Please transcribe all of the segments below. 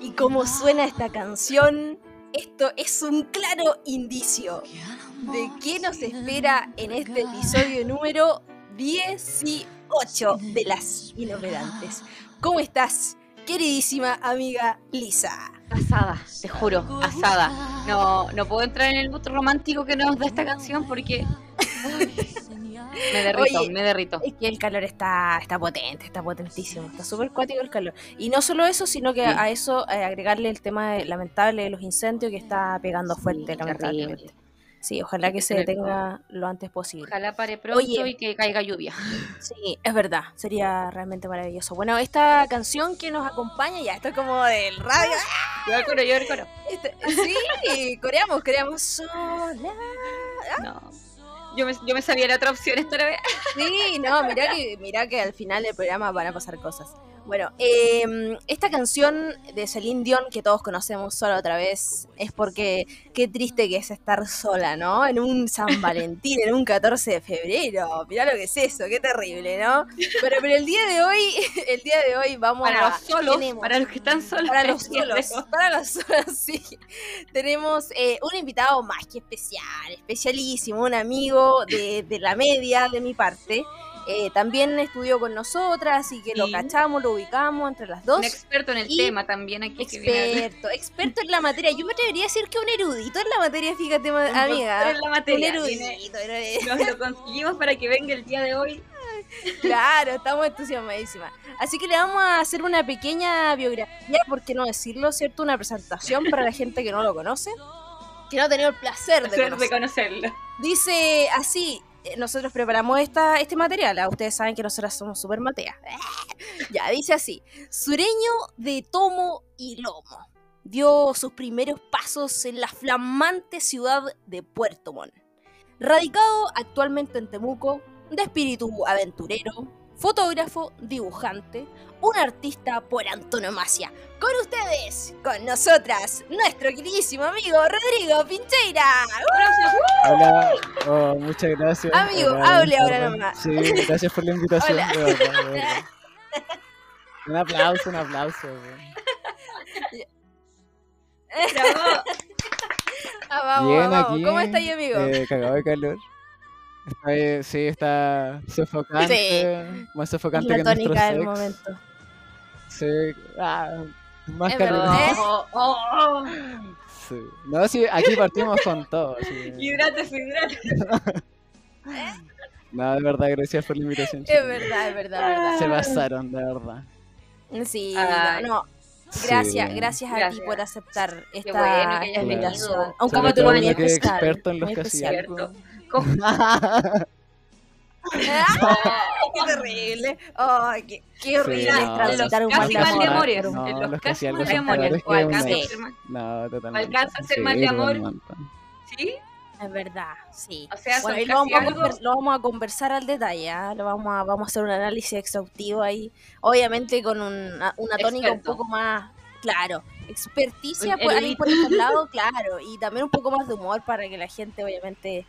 Y como suena esta canción, esto es un claro indicio de qué nos espera en este episodio número 18 de Las Inoperantes. ¿Cómo estás, queridísima amiga Lisa? Asada, te juro, asada. No, no puedo entrar en el mood romántico que nos da esta canción porque me derrito, Oye, me derrito. Es que el calor está, está potente, está potentísimo, está súper cuático el calor. Y no solo eso, sino que Sí. a eso eh, agregarle el tema de- lamentable de los incendios que está pegando fuerte, Sí, lamentablemente. terrible. Sí, ojalá que se detenga lo antes posible. Ojalá pare pronto Oye. y que caiga lluvia. Sí, es verdad, sería realmente maravilloso. Bueno, esta canción que nos acompaña, ya, esto es como del radio. Yo el coro, yo el coro. Este- sí, coreamos, coreamos sola. No. Yo me, yo me sabía la otra opción esta vez. Sí, no, mirá que, mirá que al final del programa van a pasar cosas. Bueno, eh, esta canción de Celine Dion que todos conocemos sola otra vez es porque qué triste que es estar sola, ¿no? En un San Valentín, en un 14 de febrero. Mirá lo que es eso, qué terrible, ¿no? Pero, pero el día de hoy, el día de hoy vamos Para a... los solos, tenemos- para los que están solos. para los solos, para los solos, sí. Tenemos eh, un invitado más que especial, especialísimo, un amigo de, de la media de mi parte. Eh, también estudió con nosotras, así que lo cachamos, lo ubicamos entre las dos. Un experto en el Y tema también aquí que viene a- Experto, experto en la materia. Yo me atrevería a decir que un erudito en la materia, fíjate, Un amiga. en la materia. Un erudito. Nos lo conseguimos para que venga el día de hoy. Claro, estamos entusiasmadísimas. Así que le vamos a hacer una pequeña biografía, ¿por qué no decirlo? ¿Cierto? Una presentación para la gente que no lo conoce, que no ha tenido el placer de Placer de conocer. conocerlo. Dice así, nosotros preparamos esta, este material, ah, ustedes saben que nosotras somos super mateas. ya, dice así, sureño de tomo y lomo, dio sus primeros pasos en la flamante ciudad de Puerto Montt. Radicado actualmente en Temuco, de espíritu aventurero, fotógrafo, dibujante, un artista por antonomasia. Con ustedes, con nosotras, nuestro queridísimo amigo Rodrigo Pincheira. Hola, oh, muchas gracias. Amigo, Hola, hable ahora nomás. Sí, gracias por la invitación. Hola. verdad. Un aplauso, un aplauso. Bravo. Ah, vamos, Bien, vamos. aquí. ¿Cómo estáis, amigo? eh, cagado de calor. Está, eh, sí, está sofocante. Más es sofocante la que nuestro tónica del sex. momento. Sí, ah, más verdad. ¿Eh? Oh, oh, oh. Sí. No, sí, aquí partimos con todo. sí. Hidrátese, hidrátese. No, de verdad, gracias por la invitación. Es verdad, es verdad, es Se verdad. pasaron, de verdad. Sí, Ay. no, Gracias, Sí. gracias a ti Gracias. por aceptar esta bueno que hayas invitación. Aunque que especial, experto en los muy ¡Ay, qué terrible! ¡Ay, qué, qué horrible Sí, no, los mal de casi mal de amor! amores. No, en los los casi mal de amores. O alcanza a ser mal. No, totalmente. ¿Alcanza a ser Sí, mal de amor? ¿Sí? Es verdad, sí. O sea, Bueno, lo vamos, a algo- conver- lo vamos a conversar al detalle, ¿ah? lo vamos a, vamos a hacer un análisis exhaustivo ahí, obviamente con una, una tónica Experto. un poco más, claro, experticia por, alguien por este lado, claro, y también un poco más de humor para que la gente obviamente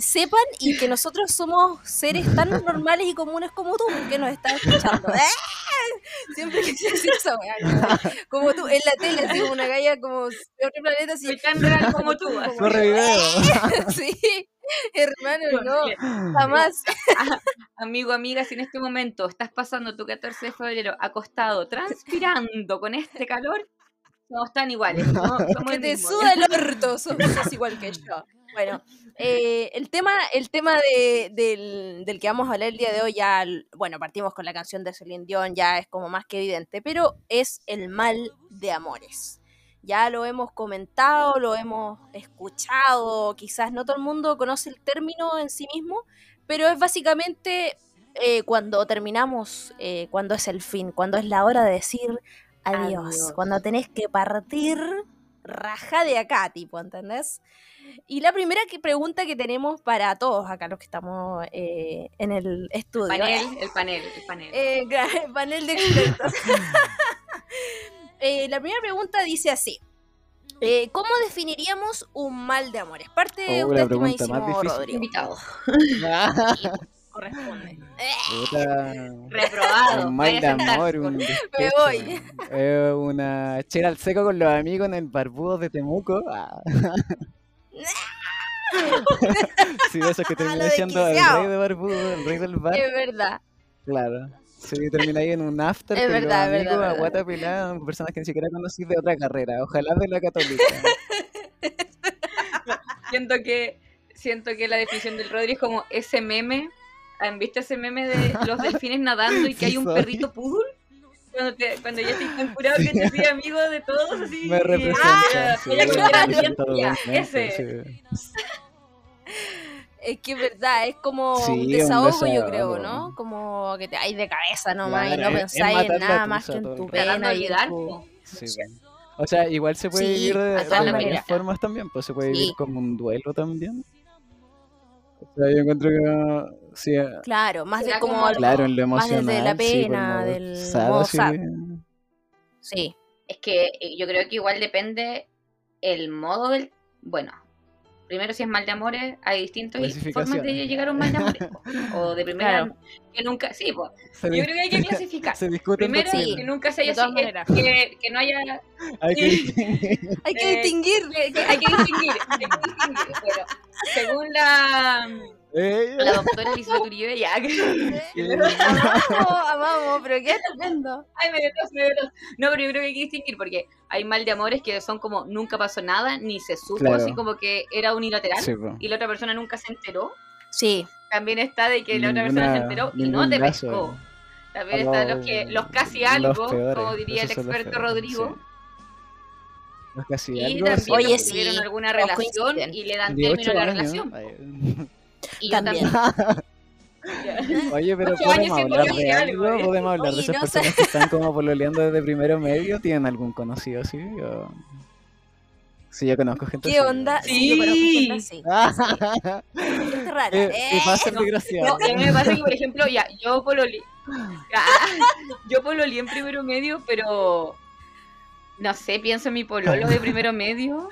sepan y que nosotros somos seres tan normales y comunes como tú, que nos están escuchando. ¡Eh! Siempre quise decir eso, weón. como tú, en la tele, así como una galla como de otro planeta, así, Soy tan real como tú. video. sí, hermano, no, jamás. Amigo, amiga, si en este momento estás pasando tu 14 de febrero acostado, transpirando con este calor, somos tan iguales. somos- somos que te suda el orto, sos igual que yo. Bueno, eh, el tema, el tema de- del, del que vamos a hablar el día de hoy, ya, bueno, partimos con la canción de Celine Dion, ya es como más que evidente, pero es el mal de amores. Ya lo hemos comentado, lo hemos escuchado, quizás no todo el mundo conoce el término en sí mismo, pero es básicamente eh, cuando terminamos, eh, cuando es el fin, cuando es la hora de decir adiós, Adiós. cuando tenés que partir raja de acá, tipo, ¿entendés? Y la primera que pregunta que tenemos para todos acá los que estamos eh, en el estudio. Panel, el panel, el panel. Eh, gra- panel de expertos. Eh, la primera pregunta dice así. eh, ¿Cómo definiríamos un mal de amores? Parte de Oh, estimadísimo más difícil. Invitado. Corresponde. Reprobado. un mal de amor, un despecho. voy. Una chela al seco con los amigos en el barbudo de Temuco. Ah. sí, eso que terminé siendo el rey de barbudo, el rey del bar. Es verdad. Claro. Sí, terminé ahí en un after Es con verdad, los amigos verdad, a es guata pelada, personas que ni siquiera conocí de otra carrera. Ojalá de la católica. Siento que, siento que la definición del Rodri es como ese meme. ¿Han visto ese meme de los delfines nadando y que Sí, hay un soy. perrito poodle? Cuando, te, cuando ya tan curado que te sigue amigo de todos, así. Me y- representa. ah, sí, me representa ya, ese. sí. Es que es verdad, es como Sí, un un desahogo, yo creo, ¿no? Como que te hay de cabeza nomás y Claro, no es- es pensáis en nada más que en tu pena. Y bueno. O sea, igual se puede Sí, vivir de, de todas varias formas también, pues se puede Sí. vivir como un duelo también. Sea, yo encuentro que sí, eh, Claro, más de como... claro, en lo más desde la sí, pena, lo del sad. Sí, Es que eh, yo creo que igual depende el modo del. Bueno, primero si es mal de amores, hay distintas formas de llegar a un mal de amores. O de primera. Claro. Que nunca. Sí, pues. se, Yo creo que hay que clasificar. se Primero, Sí. que nunca se haya de todas que, maneras. que, que no haya. hay que hay que Eh, distinguir. que- que hay que distinguir. hay que distinguir. Pero según la, Eh, la doctora Elizabeth Uribe, ya. amamos, amamos, pero qué estupendo. Ay, me dio tos, me dio tos. No, pero yo creo que hay que distinguir porque hay mal de amores que son como nunca pasó nada, ni se supo, Claro. así como que era unilateral sí, y la otra persona nunca se enteró. Sí, También está de que la otra persona se Ninguna- enteró y no te pescó. eh. También están los que los casi algo, los peores, como diría el experto peores, Rodrigo. sí. Los casi Y algo, también. Oye, sí, tuvieron alguna relación y le dan 18 término a la años. relación. Y yo También. Oye, pero años podemos hablar de algo, algo, ¿eh? podemos hablar de esas no personas que están como pololeando desde primero medio, ¿tienen algún conocido así? O... Sí, yo conozco gente ¿qué así. onda? Sí. yo conozco gente así. Ah, Gente rara. eh, Eh, y pasa el no. No, a mí me pasa que, por ejemplo, ya, yo pololi... Ah, yo pololí en primero medio, pero... No sé, pienso en mi pololo de primero medio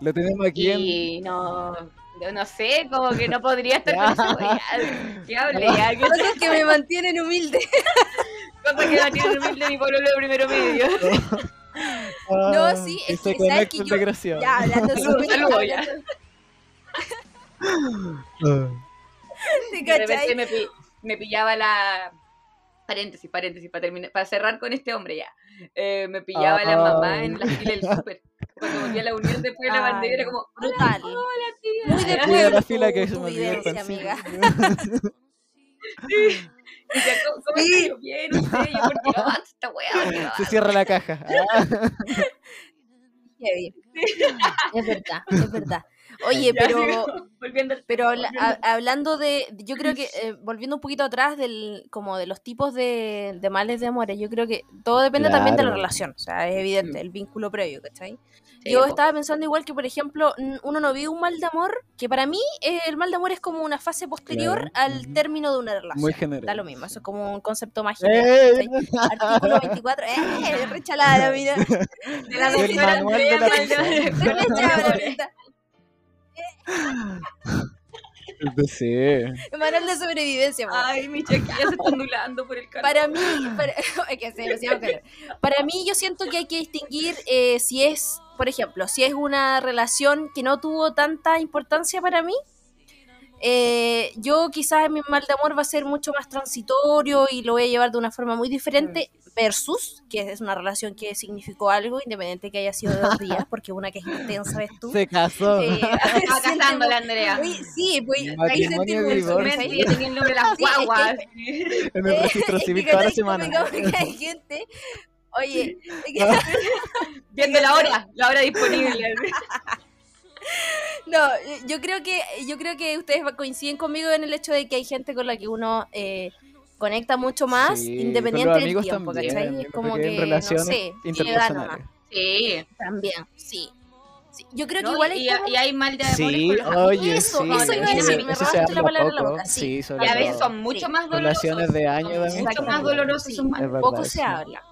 Lo tenemos aquí en... y no... No, no sé, como que no podría estar con wea. ¿Qué hable ya? ¿Qué Cosas que me mantienen humilde. cosa que la tiene humilde mi pololo de primero medio? No, Ah, sí, es que, ¿sabes que yo-. Ya, hablando súper ya. Ah. ¿te De repente me, pi- me pillaba la... Paréntesis, paréntesis, para terminar, para cerrar con este hombre ya. Eh, me pillaba la mamá en la fila del súper. Cuando volví a la unión después de la bandera, como, brutal. hola tía. Muy de pueblo la fila que se me olvidó amiga. Y decía, ¿cómo, cómo Sí. bien? Usted, yo, ¿por qué no esta weá? ¿Por qué no Se cierra la caja. Ah. Heavy. Es verdad, es verdad. Oye, Ya, pero sí, volviendo al- Pero habla- volviendo- a- hablando de, yo creo que eh, volviendo un poquito atrás del, como de los tipos de, de males de amores, yo creo que todo depende también de la Claro. relación, o sea, es evidente, Mm. el vínculo previo, ¿cachai? Sí, yo po. estaba pensando igual que, por ejemplo, uno no vive un mal de amor, que para mí eh, el mal de amor es como una fase posterior Claro, al término de una relación. Muy general. Da lo mismo, eso es como un concepto más general. ¡Eh! ¿cachai? Artículo 24, ¡eh! Rechalada la vida. De la doctora de la Sí. Manual de sobrevivencia, po. Ay, mi chaquilla se está ondulando por el calor. Para mí, para, hay que hacer demasiado calor. Para mí yo siento que hay que distinguir eh, si es, por ejemplo, si es una relación que no tuvo tanta importancia para mí, eh, yo quizás mi mal de amor va a ser mucho más transitorio y lo voy a llevar de una forma muy diferente versus, que es una relación que significó algo, independiente que haya sido de dos días, porque una que es intensa, ¿ves tú? Se casó. Eh, Estaba siente casando la Andrea. muy- sí, voy, ahí mente ya tenía el nombre de las Sí, es que- guaguas. En el registro civil toda la semana. hay gente, oye, Viendo la hora, la hora disponible. No, yo creo que yo creo que ustedes coinciden conmigo en el hecho de que hay gente con la que uno eh, conecta mucho más Sí, independiente del tiempo, también, ¿cachai? yo Es creo como que que, no sé, interpersonales. Sí. También, sí. Sí, Yo creo que ¿no? igual y, hay como- y hay mal de amores Sí, con los oye, Eso, sí. eso iba a decir, me robaste la palabra la boca, sí. Y a veces son mucho Sí. más dolorosos. Relaciones de años. Mucho más dolorosos poco sí. se habla.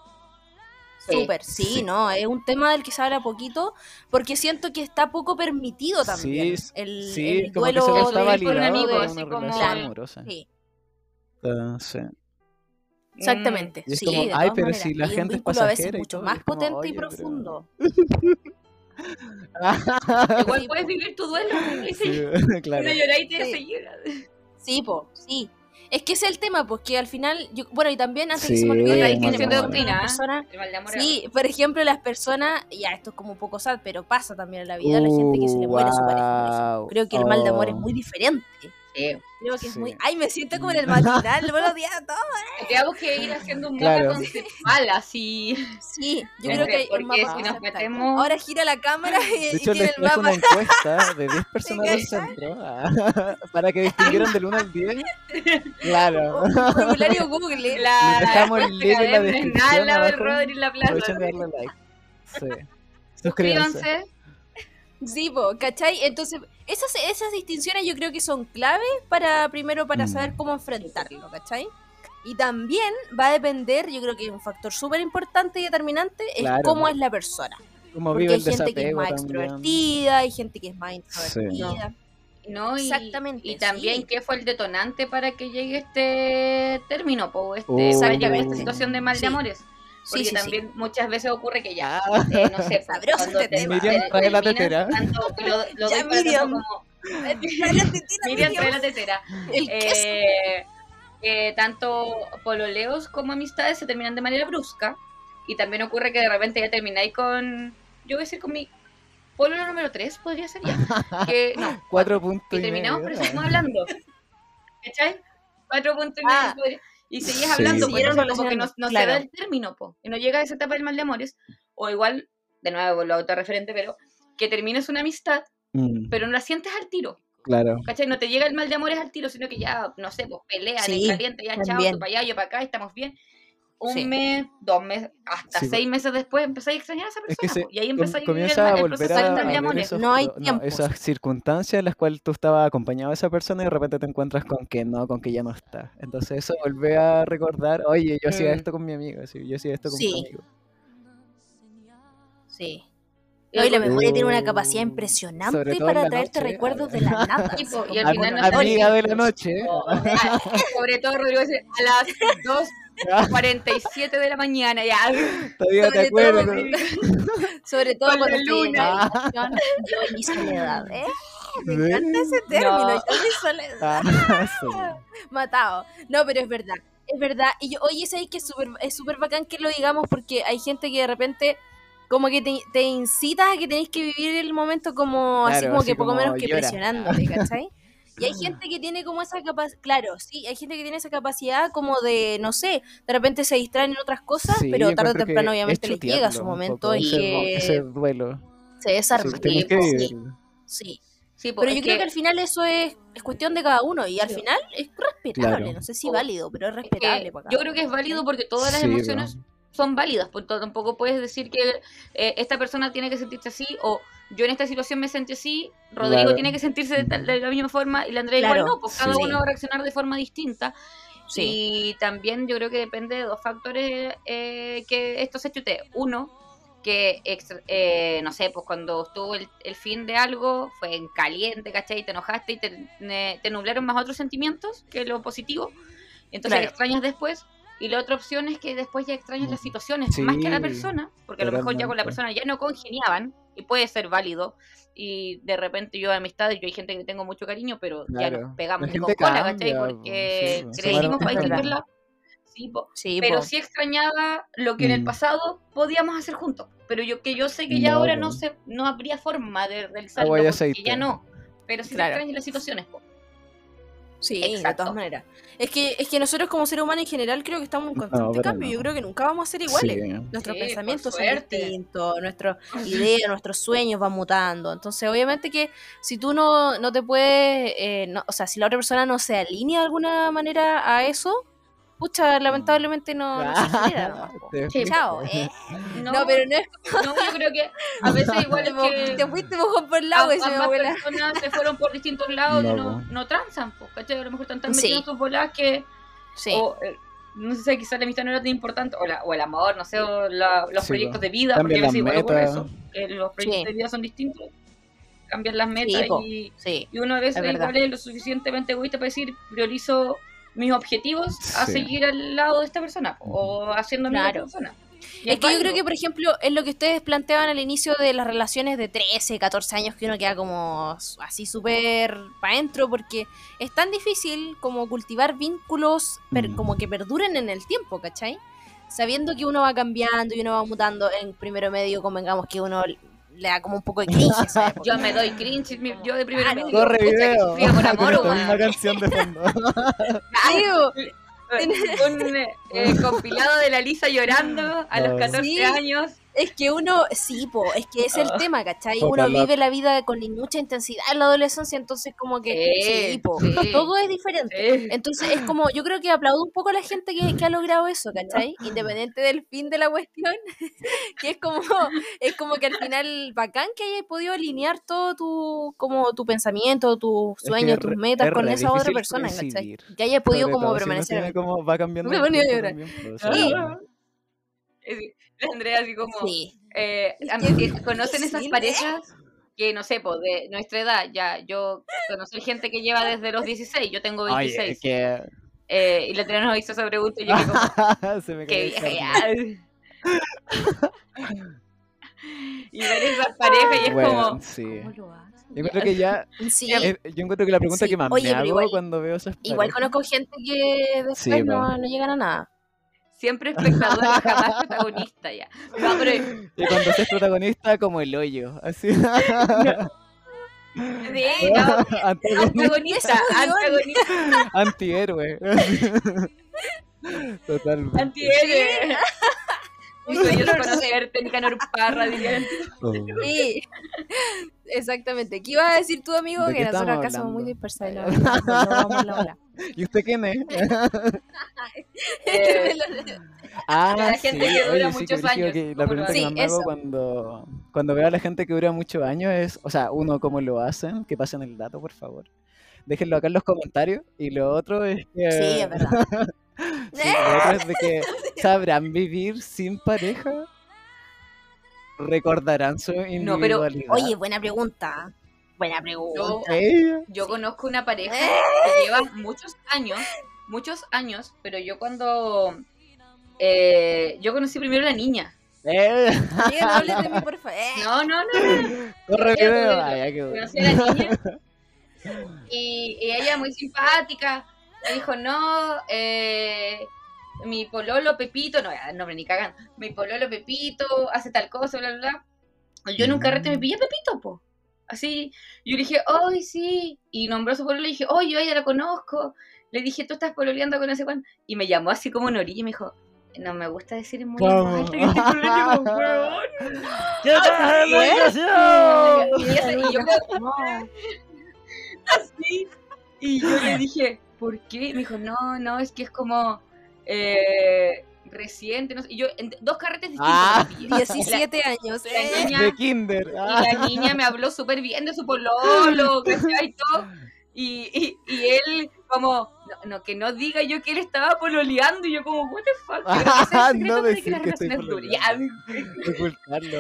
Sí. Súper, sí, Sí. no, es un tema del que se habla poquito porque siento que está poco permitido también Sí, el, sí, el como que duelo de- con un amigo, para así una como- relación amorosa. Sí, sí. Exactamente. Y es sí, como, de "Ay, pero si maneras. la Y gente es vínculo a veces pasajera y mucho todo", y más como, potente y "Oye, pero- profundo. Igual puedes vivir tu duelo. Y Sí, si claro. lloráis, te Sí. Sí, po, sí. Es que ese es el tema, porque al final, yo, bueno, y también antes que se me olvide, la distinción de doctrina, las personas- Sí, por ejemplo, las personas, ya esto es como un poco sad, pero pasa también en la vida, la gente que se le muere a su pareja. Wow. Creo que el mal de amor es muy diferente. Sí. Creo que es Sí. muy. Ay, me siento como en el matinal, buenos días a todos. Tenemos que ir haciendo un Claro. mapa conceptual así. Sí, yo creo que hay un porque mapa si nos metemos- Ahora gira la cámara y, De y hecho, tiene les el mapa. una encuesta de 10 personas del centro ah, para que distinguieran del 1 al 10. Claro. Un formulario Google. La, Les dejamos el link en la descripción Nada, el abajo. Rodri la plaza. Aprovechen de darle like. Sí. Suscríbanse. Suscríbanse. Sí, po, ¿cachai? Entonces, esas, esas distinciones yo creo que son clave para, primero, para Mm. saber cómo enfrentarlo, ¿cachai? Y también va a depender, yo creo que un factor súper importante y determinante es Claro. cómo es la persona. Como Porque vive hay el gente que es más también. extrovertida, hay gente que es más Sí. introvertida. ¿no? Y, Exactamente, Y también sí. qué fue el detonante para que llegue este término, po, este, Uh. esta situación de mal Sí. de amores. Sí, Porque sí, sí. también muchas veces ocurre que ya, Ah, eh, no sé, Sabroso cuando este te- tema. Miriam, te- trae la terminas tetera. tanto- lo, lo Ya, doy para Miriam. tanto como Miriam, Miriam trae la tetera. el. Eh, eh, tanto pololeos como amistades se terminan de manera brusca. Y también ocurre que de repente ya termináis con. Yo voy a decir con mi pololo número 3, podría ser ya. Que, no, Cuatro puntos y y terminamos, medio. pero seguimos hablando. ¿Cachai? Cuatro puntos y medio. Y seguís Sí. hablando, pues, Siguieron entonces como que no, no se claro. da el término, po. Y no llega a esa etapa del mal de amores. O igual, de nuevo, lo autorreferente, pero que termines una amistad, Mm, pero no la sientes al tiro. claro. ¿Cachai? No te llega el mal de amores al tiro, sino que ya, no sé, pues pelean Sí, en caliente, ya chao, tú para allá, yo para acá, estamos bien. Un Sí. mes, dos meses, hasta Sí, seis meses después empezáis a extrañar a esa Es persona. que se y ahí com- empezáis a vivir el, a el volver proceso a, a de amores. esos, No hay no, tiempos. esas circunstancias en las cuales tú estabas acompañado de esa persona y de repente te encuentras con que no, con que ya no está. Entonces eso vuelve a recordar, oye, yo hacía Mm. esto con mi amigo, sí, yo hacía esto con Sí. mi amigo. Sí. No, y la memoria tiene una capacidad Uh, impresionante sobre todo en para traerte noche. recuerdos de la nada. Y al final no te Amiga de la noche. Sobre todo, Rodrigo, dice, a las 2.47 de la mañana ya. Todavía te Sobre todo, acuerdas. Sobre todo Con la luna. yo y mi soledad. ¿eh? Me encanta ese término, No. yo mi soledad. Ah, sí. Matado. No, pero es verdad. Es verdad. Y yo, oye, ¿sabes que es súper es súper bacán que lo digamos? Porque hay gente que de repente como que te, te incita a que tenéis que vivir el momento como así como así que poco como menos que llora. presionándote, ¿cachai? Y hay gente que tiene como esa capacidad, claro, sí, hay gente que tiene esa capacidad como de, no sé, de repente se distraen en otras cosas, Sí, pero tarde o temprano que obviamente es les llega su momento y ese, que ese duelo. se desarma. Sí, que Sí, sí. Pero es yo creo que al final eso es, es cuestión de cada uno y al Sí. final es respetable, Claro. no sé si válido, pero es es que respetable. para cada yo creo que es válido porque todas las Sí, emociones. Son válidas, porque tampoco puedes decir que eh, esta persona tiene que sentirse así o yo en esta situación me sentí así, Rodrigo Claro. tiene que sentirse de, tal- de la misma forma y la Andrea Claro, igual no, pues cada sí. uno va a reaccionar de forma distinta Sí. y también yo creo que depende de dos factores eh, que esto se chutee. Uno, que extra- eh, no sé, pues cuando estuvo el, el fin de algo fue en caliente, ¿cachai? Te enojaste y te, ne- te nublaron más otros sentimientos que lo positivo. Entonces Claro. extrañas después. Y la otra opción es que después ya extrañas las situaciones, más que a la persona, porque a lo mejor ya con la persona ya no congeniaban, y puede ser válido. Y de repente yo amistades, yo hay gente que tengo mucho cariño, pero ya nos pegamos La de gente con cola, ¿cachai? Porque po, sí, van para distinguirla. Sí, po. Sí, Pero po. sí extrañaba lo que en el Mm. pasado podíamos hacer juntos. Pero yo que yo sé que ya No, ahora po. no se, no habría forma de realizarlo porque ya no. Pero sí se Claro. extrañan las situaciones, po. Sí, de Exacto. todas maneras. Es que, es que nosotros como seres humanos en general creo que estamos en constante cambio. no. Yo creo que nunca vamos a ser iguales. Sí. Nuestros Sí, pensamientos son distintos, nuestras ideas, nuestros sueños van mutando. Entonces, obviamente que si tú no, no te puedes, eh, no- o sea, si la otra persona no se alinea de alguna manera a eso, pucha, lamentablemente no, no se po. Sí, Chao. eh. No, No, pero no es no, yo creo que a veces igual es que te fuiste mojón por el agua, a- ambas abuela. personas se fueron por distintos lados y No, no, po. transan, pues, ¿cachai? A lo mejor están tan Sí. metidos en sus bolas que Sí. o, eh, no sé si quizás la amistad no era tan importante, o, la- o el amor, no sé, o la- los Sí, proyectos po. de vida, porque a veces igual eso, que los proyectos Sí. de vida son distintos, cambian las metas po. y, Sí. y uno a veces igual es lo suficientemente egoísta para decir, priorizo mis objetivos a Sí. seguir al lado de esta persona o haciendo Claro. persona. Y Es que yo creo que, por ejemplo, es lo que ustedes planteaban al inicio de las relaciones de 13, 14 años, que uno queda como así súper para adentro, porque es tan difícil como cultivar vínculos per- Mm. como que perduren en el tiempo, ¿cachai? Sabiendo que uno va cambiando y uno va mutando en primero medio, convengamos que uno le da como un poco de cringe esa. Yo me doy cringe, mi- yo de primero Claro. video. sufría por amor, misma canción de fondo. Un eh, compilado de la Lisa llorando a los Oh. 14 Sí. años. Es que uno, sí, po, es que es el Ah. tema, ¿cachai? Uno vive la vida con mucha intensidad en la adolescencia, entonces como que, Sí, sí, po, todo es diferente. Eh, Entonces es como, yo creo que aplaudo un poco a la gente que, que ha logrado eso, ¿cachai? Independiente del fin de la cuestión, que es como, es como que al final bacán que hayas podido alinear todo tu, como tu pensamiento, tus Es que sueños, tus metas con esa otra persona, ¿cachai? Que hayas podido como todo si permanecer. tiene como va cambiando llorar. pues, decir, la Andrea así como... Sí. eh, ¿Conocen esas parejas? Que no sé, pues de nuestra edad, ya, yo conocí gente que lleva desde los 16, yo tengo 26. Oye, que eh, y la Andrea nos hizo esa pregunta y yo que como, se me qué vieja y ver esas parejas y es Bueno, como, sí. ¿cómo lo hacen? Yo encuentro que ya, Sí. eh, yo encuentro que la pregunta Sí. que más Oye, me hago igual- cuando veo esas Igual parejas- conozco gente que después Sí, no, no llegan a nada. Siempre espectadora, jamás protagonista ya. No, pero Y cuando seas protagonista, como el hoyo, así. sí, no, Antagonista, antagonista, antagonista, antihéroe. Totalmente. antihéroe. Nicanor Parra, dirían. Sí, exactamente. ¿Qué ibas a decir tú, amigo? ¿De Que nosotros acá somos muy dispersados. vamos la. ¿Y usted quién es? Eh, Ah, La gente sí, que dura oye, muchos años, que la ¿cómo lo pregunta que me hago Sí, cuando, cuando veo a la gente que dura muchos años es, o sea, uno, cómo lo hacen, que pasen el dato, por favor. Déjenlo acá en los comentarios. Y lo otro es que... Sí, es verdad. Sí, lo otro es de que sabrán vivir sin pareja. Recordarán su No, pero, individualidad. Oye, buena pregunta. Buena pregunta. Yo, conozco una pareja que lleva muchos años, muchos años, pero yo cuando... eh, yo conocí primero a la niña. Eh, Amiga, no hables de mí, por favor. No, no, no, no. Corre. Ay, conocí a la niña y, y ella muy simpática me dijo no eh, mi pololo Pepito no nombre ni cagan mi pololo Pepito hace tal cosa bla bla bla yo en un carrete me pillé a Pepito po. Así yo le dije ay sí y nombró a su pololo y dije oh yo a ella la conozco le dije tú estás pololeando con ese Juan y me llamó así como en orilla y me dijo no me gusta decir muy alta que estoy pololeando con huevón". ¿Qué no. Y yo le dije, ¿por qué? Me dijo, no, no, es que es como eh, reciente. No sé. Y yo, en dos carretes distintos. Ah. me pillé. 17 años. La eh. niña, De kinder. y Ah. la niña me habló súper bien de su pololo, ¿cachai? Y todo. Y, y, y él, como, no, no, que no diga yo que él estaba pololeando. Y yo, como, what the fuck. Ese es No de decir las que estoy Ocultarlo.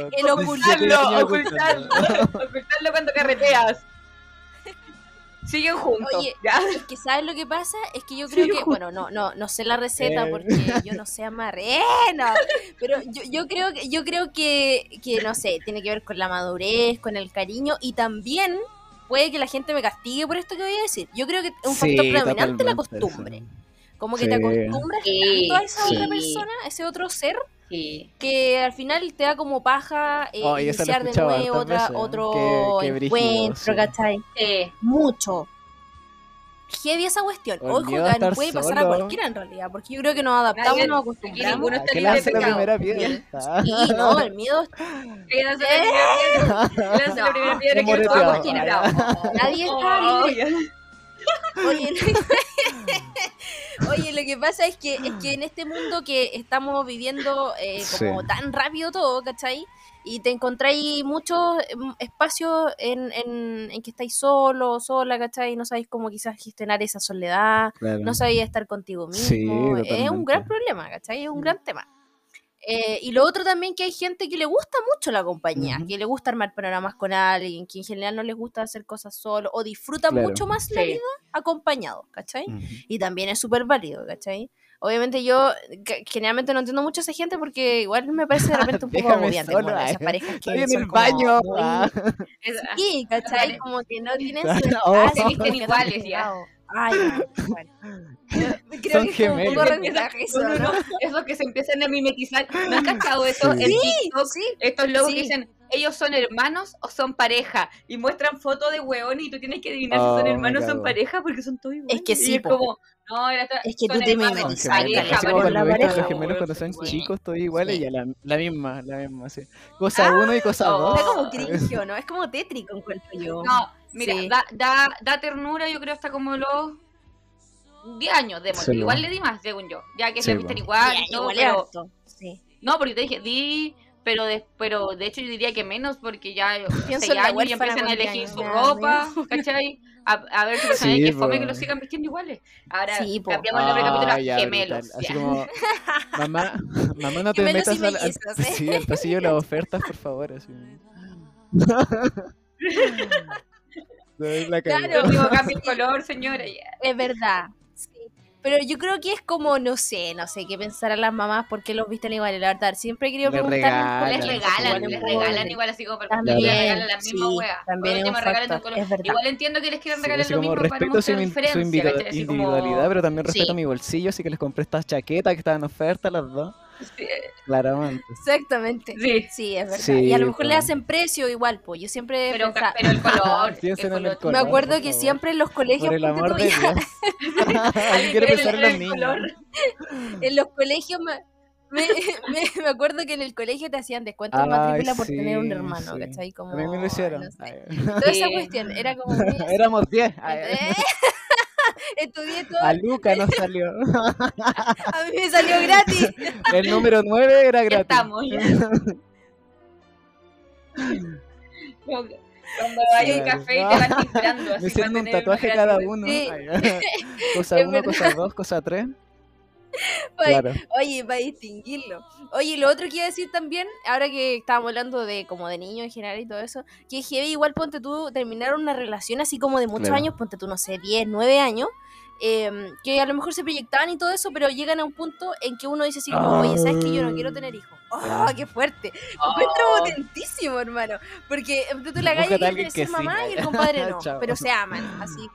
El 17 ocultarlo, años ocultarlo, ocultarlo cuando carreteas. Siguen juntos. Oye, ¿ya? Es que ¿sabes lo que pasa? Es que yo creo que, bueno, no, no, no sé la receta Eh. porque yo no sé amar, no, pero yo, yo creo que, yo creo que, que, no sé, tiene que ver con la madurez, con el cariño y también puede que la gente me castigue por esto que voy a decir. Yo creo que un factor Sí, predominante es la costumbre. Como que Sí. te acostumbras tanto a esa sí. otra persona, a ese otro ser, Sí. que al final te da como paja eh, Oh, iniciar de nuevo otra, veces, ¿eh? otro Qué- qué brígido, encuentro, sí. ¿cachai? Sí. Mucho. Heavy esa cuestión. Ojo, que puede pasar a cualquiera en realidad, porque yo creo que nos adaptamos, nos aquí acostumbramos. ninguno está libre la primera piedra. Sí, no, el miedo. Que la primera piedra. Que la primera piedra. Nadie está libre. Oye, oye, lo que pasa es que, es que en este mundo que estamos viviendo eh, como Sí. tan rápido todo, ¿cachai? Y te encontráis muchos em, espacios en, en, en que estáis solo, sola, ¿cachai? No sabéis cómo quizás gestionar esa soledad, Claro. no sabéis estar contigo mismo. Sí, es un gran problema, ¿cachai? Es un Mm. gran tema. Eh, y lo otro también que hay gente que le gusta mucho la compañía, que le gusta armar panoramas con alguien, que en general no les gusta hacer cosas solo o disfrutan Claro. mucho más la Sí. vida acompañado, ¿cachai? Y también es súper válido, ¿cachai? Obviamente yo generalmente no entiendo mucho a esa gente porque igual me parece de repente un poco agobiante solo, como esas parejas que Estoy en el como baño. muy- ah. Sí, ¿cachai? Como que no tienen como que iguales ya. Ay, no, bueno. Creo Son que es como un poco gemelos. revisaje eso, No, no, ¿no? no, Esos que se empiezan a mimetizar. ¿No has cachado eso Sí. en TikTok? sí. Estos locos Sí. que dicen, ellos son hermanos o son pareja. Y muestran fotos de hueones y tú tienes que adivinar si Oh, son me hermanos o son pareja porque son todos iguales. que sí, Y es como, no, era Es que tú te mimetizas, pareja, como cuando ves pareja, los gemelos cuando son Sí. chicos, todos iguales, Sí. ya la, la misma, la misma, sí. Cosa uno y cosa Oh. dos. Está como cringio, ¿no? Es como tétrico, encuentro yo. No, mira, Sí. da, da, da ternura, yo creo, hasta como los 10 años, de Sí, Igual le di más, según yo. Ya que Sí, se visten igual Ya, y todo, igual pero... No, porque te dije, di... Pero de, pero de hecho yo diría que menos porque ya Pienso 6 en la años y huérfana empiezan a elegir su ropa, ¿cachai? A, a ver su personalidad Sí, que fome que los sigan vistiendo iguales. Ahora, Sí, cambiamos el nombre del capítulo Ah, a ya, gemelos. brutal. Así ya. como, mamá, mamá no te Gemelos metas al, al, ¿eh? sí, al pasillo de las ofertas, por favor. Así. La Claro. digo, cambia el color, señora. Es verdad. Sí. Pero yo creo que es como, no sé, no sé qué pensar a las mamás porque los visten igual. La verdad, siempre he querido Les preguntar. regalan. Les regalan, es les regalan igual así como para También, les regalan la misma sí, wea. también es un me regalan un color. es verdad. Igual entiendo que les quieran Sí, regalar así lo como mismo para respeto su, mostrar su diferencia, como- individualidad, pero también respeto Sí. mi bolsillo, así que les compré estas chaquetas que estaban en oferta las dos. Sí, Claramente. Exactamente. Sí, Sí, es verdad. Sí, y a lo mejor po. le hacen precio igual, pues. Yo siempre pero, pensaba- pero el color. El en el color. me color, acuerdo que siempre en los colegios, Por el amor de Dios. En el los niños. color. en los colegios me, me, me- me acuerdo que en el colegio te hacían descuento de matrícula por tener un hermano, sí. ¿cachai? Como, A mí me lo hicieron. no sé. Toda esa cuestión, era como... Éramos 10. Estudié todo, A Luca nos salió. a mí me salió gratis. El número 9 era Ya gratis. estamos. ya. Cuando cuando hay un Claro. café y te van timbrando Me hicieron un tatuaje cada uno. Sí. Ay, cosa Es 1, verdad. cosa 2, cosa 3. Oye, Claro. Oye, para distinguirlo. Oye, lo otro que iba a decir también, ahora que estábamos hablando de como de niños en general y todo eso, que heavy igual ponte tú terminar una relación así como de muchos Claro. años, ponte tú, no sé, 10, 9 años, eh, que a lo mejor se proyectaban y todo eso, pero llegan a un punto en que uno dice así como, oye, ¿sabes que yo no quiero tener hijos? ¡Oh, Ah. qué fuerte! Lo encuentro Oh, potentísimo, hermano. Porque ponte tú la galla quiere ser que sí. mamá y el compadre no, pero se aman, así.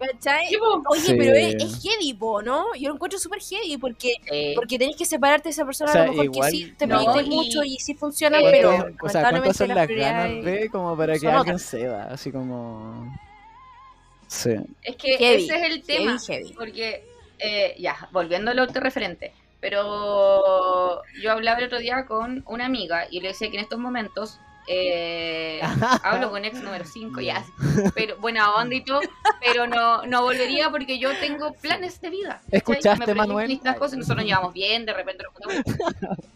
¿Cachai? Oye, Sí. pero es, es heavy, po, ¿no? Yo lo encuentro súper heavy porque Sí. porque tenés que separarte de esa persona O sea, a lo mejor igual- que sí te No, y- mucho y sí funciona, eh, pero o sea, ¿cuántas son las las ganas de como para que alguien otras. ceda? Así como. Sí. Es que Heavy, ese es el tema. heavy, heavy. Porque, eh, ya, volviendo al autorreferente. Pero yo hablaba el otro día con una amiga y le decía que en estos momentos eh, hablo con ex número 5 ya, pero buena onda y todo, pero no, no volvería porque yo tengo planes de vida. ¿cachai? ¿Escuchaste, Me Manuel? distintas cosas, nosotros nos llevamos bien, de repente nos juntamos.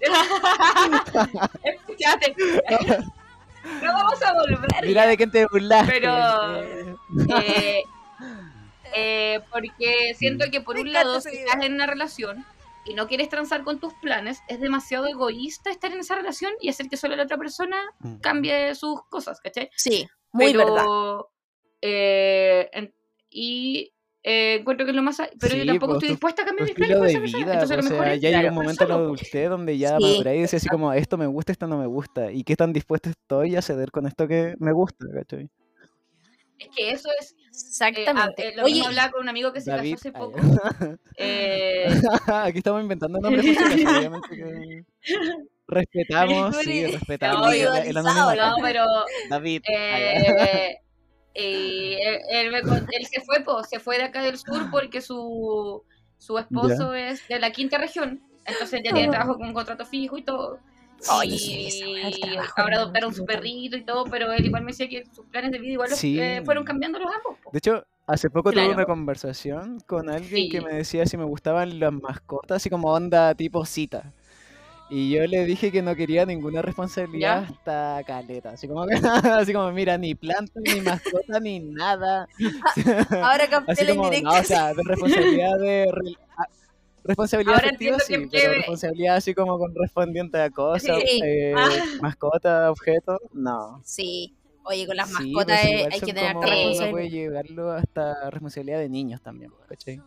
¿Escuchaste? No vamos a volver. Mira de quién te burlaste. Pero- Eh, Eh, porque siento que por Me un lado, si estás en una relación y no quieres transar con tus planes, es demasiado egoísta estar en esa relación y hacer que solo la otra persona Mm. cambie sus cosas, ¿cachai? Sí, muy Pero, verdad. eh, en- y eh, encuentro que es lo más... Pero yo Sí, tampoco pues, estoy dispuesta a cambiar mis planes estilo por de vida, Entonces, o lo mejor sea, es ya llega un momento solo. adultez donde ya Sí. maduráis y decís así como esto me gusta, esto no me gusta y qué tan dispuesto estoy a ceder con esto que me gusta, ¿cachai? Es que eso es... eh, Exactamente. a- eh, lo Oye, mismo hablaba con un amigo que se David, casó hace poco. Eh, Aquí estamos inventando nombres obviamente que respetamos, sí, respetamos el, el no, pero... David. Eh, y él, él me con- él se fue, po, se fue de acá del sur porque su, su esposo es de la quinta región, entonces ya tiene trabajo con un contrato fijo y todo. Oye, sí, ahora adoptaron su perrito y todo, pero él igual me decía que sus planes de vida igual los, eh, fueron cambiando los ambos. po. De hecho, hace poco tuve una conversación con alguien que me decía si me gustaban las mascotas, así como onda tipo cita. Y yo le dije que no quería ninguna responsabilidad ¿Ya? hasta caleta. Así como, así como mira, ni planta, ni mascota, ni nada. ahora capté la indirecta. no, o sea, de responsabilidad de... Responsabilidad Ahora afectiva, sí, que- pero responsabilidad así como con respondiente a cosas, Sí. eh, Ah. mascotas, objetos, no. Sí. Oye, con las Sí, mascotas pues igual hay que tener responsabilidad. puede llevarlo hasta responsabilidad de niños también, ¿cachai?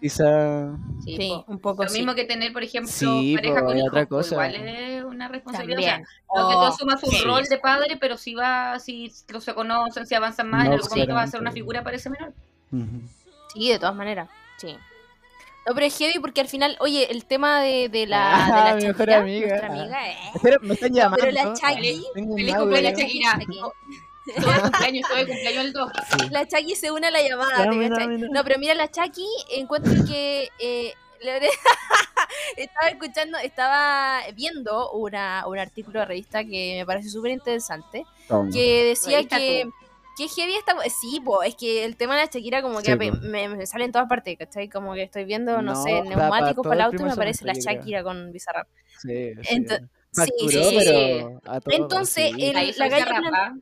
Quizá... Sí, un poco Lo sí. mismo que tener, por ejemplo, Sí, pareja po, con y hijos, otra cosa. igual es una responsabilidad. O sea, no que tú Oh, asumas un sí. rol de padre, pero si va, si no se conocen, si avanzan más, No, en algún momento va a ser una figura para ese menor. Ujú. Sí, de todas maneras. Sí. No, pero es heavy porque al final, oye, el tema de, de la, Ah, de la mi mejor Shakira, amiga. nuestra amiga, eh. Espera, me están llamando. pero la un Feliz cumpleaños, Shakira. Todo el cumpleaños, todo el cumpleaños el 2. Sí. La Chucky se une a la llamada. No, pero mira, la Chucky encuentro que eh, la verdad- estaba escuchando, estaba viendo una, un artículo de revista que me parece súper interesante, que decía que, tú. Que heavy está... Sí, po, es que el tema de la Shakira como que Sí, me, me- me sale en todas partes, ¿cachai? Como que estoy viendo, no, No, sé, neumáticos para el auto y me aparece la. Shakira con Bizarrap. Sí, sí. Ento- sí, Facturó, sí, pero a todo, Entonces, el- la galla.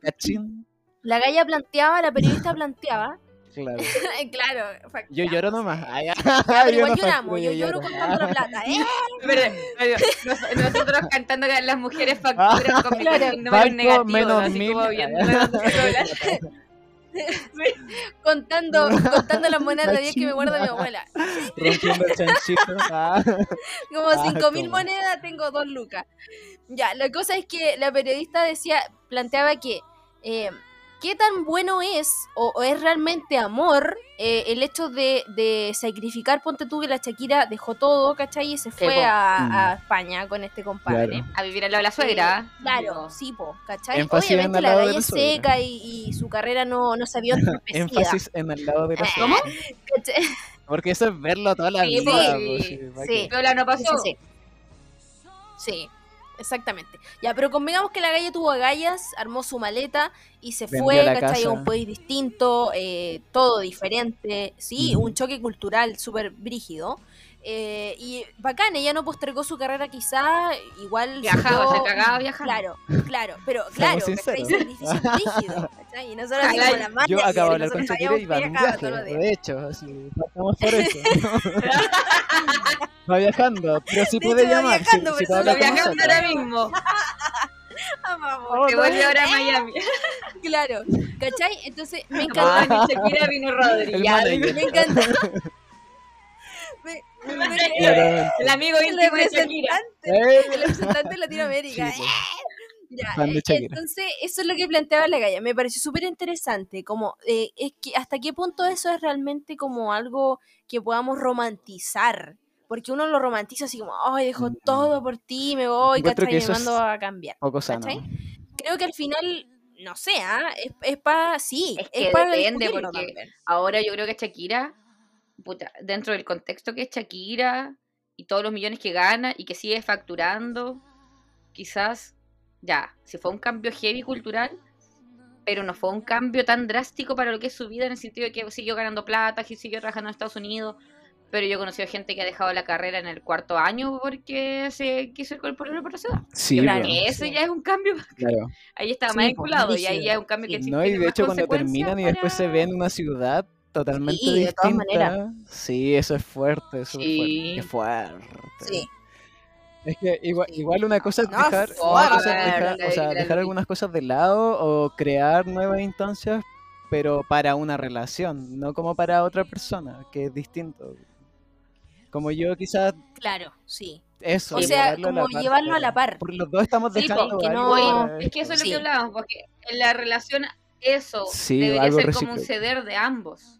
La galla planteaba, la periodista planteaba, Claro. claro, Yo factureamos, lloro nomás. Ay, pero yo igual no lloramos, yo lloro contando la plata, ¿eh? Pero, pero, nos- nosotros cantando que las mujeres facturan con mi Claro. número negativo, menos así mil. como viendo contando, contando las monedas de 10 que me guarda mi abuela. Rompiendo el chanchito. Ah, Como Ah, 5 mil ¿cómo? monedas, tengo dos lucas. Ya, la cosa es que la periodista decía, planteaba que eh, qué tan bueno es o, o es realmente amor eh, el hecho de, de sacrificar, ponte tú que la Shakira dejó todo, ¿cachai? Y se fue a, a España con este compadre. Claro. A vivir al lado de la suegra. Claro, sí, po, ¿cachai? Énfasis Obviamente la la es seca y, y su carrera no, no se vio. Énfasis en el lado de la Eh, suegra. ¿cachai? Porque eso es verlo toda la Sí, vida. sí, ¿para sí. no pasó. Sí, sí, sí. Sí, exactamente. Ya, pero convengamos que la galla tuvo agallas, armó su maleta y se Vendió fue, ¿cachai? A un país distinto, eh, todo diferente. Sí, un choque cultural súper brígido. Eh, y bacán, ella no postergó su carrera quizá, igual... Viajaba, siguió- se cagaba viajando. Claro, claro, pero claro, ¿cachai? sinceros. Sacrificio ¿cachai? Y nosotros Claro, como la maña, Yo acabo de hablar con Shakira y va en viaje. De hecho, así, partamos por eso. va viajando, pero sí De puede hecho, va llamar. viajando, si, si con viajando nosotros. ahora mismo. Amamos. Oh, Que vuelve ahora a Miami. Claro, ¿cachai? Entonces me Ah, encanta. mi Shakira vino manager. Me encanta. El amigo íntimo de Shakira. representante, Eh, el representante de Latinoamérica. Sí, pues. Ya, eh, entonces, eso es lo que planteaba la galla. Me pareció súper interesante. Como, eh, es que hasta qué punto eso es realmente como algo que podamos romantizar. Porque uno lo romantiza así como, ay, dejo Mm. todo por ti, me voy, Encuentro ¿cachai? que Y eso me mando a cambiar. Poco sano. Creo que al final, no sé, ¿ah? es, es para, sí, Es que para depende, porque-. Ahora yo creo que Shakira, puta, dentro del contexto que es Shakira y todos los millones que gana y que sigue facturando, quizás, ya, si fue un cambio heavy cultural, pero no fue un cambio tan drástico para lo que es su vida en el sentido de que siguió ganando plata, que siguió trabajando en Estados Unidos, pero yo he conocido gente que ha dejado la carrera en el cuarto año porque se quiso ir con el pololo por la ciudad. Sí, Claro. sí. ya es un cambio, claro. ahí está Sí, más vinculado y ahí ya es un cambio que Sí. No, y tiene de hecho cuando terminan y después se ven en una ciudad totalmente Sí, de todas distinta. maneras. Sí, eso es fuerte, es súper Sí. fuerte. Qué fuerte. Sí. Es que igual, una cosa es dejar, fuerte. una cosa es dejar- Fuerte, o sea, dejar algunas cosas de lado o crear nuevas instancias, pero para una relación, no como para otra persona, que es distinto. Como yo quizás Claro, sí. eso. O sea, llevarlo a la como par, llevarlo a la par. Porque los dos estamos Sí, dejando porque no- Es que eso es lo Sí. que hablábamos, porque en la relación eso Sí, debería ser como un ceder de ambos.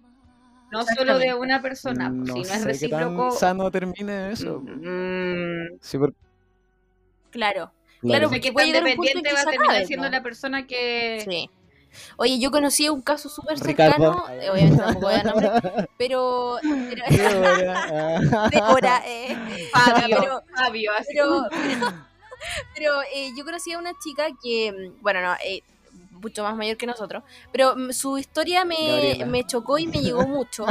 No solo de una persona. pues, No si no es recíproco. tan sano termine eso. mm, Sí, porque- Claro. claro. No porque puede llegar un punto en que va a terminar acabe, siendo po. la persona que. Sí. Oye, yo conocí un caso súper cercano, eh, obviamente tampoco voy a dar nombre, pero, pero Débora, ah. Débora, eh, Fabio. pero, Fabio, así. pero, pero, pero, eh, yo conocí a una chica que, mm, bueno, no, eh, mucho más mayor que nosotros, pero mm, su historia me, Gabriela. me chocó y me llegó mucho,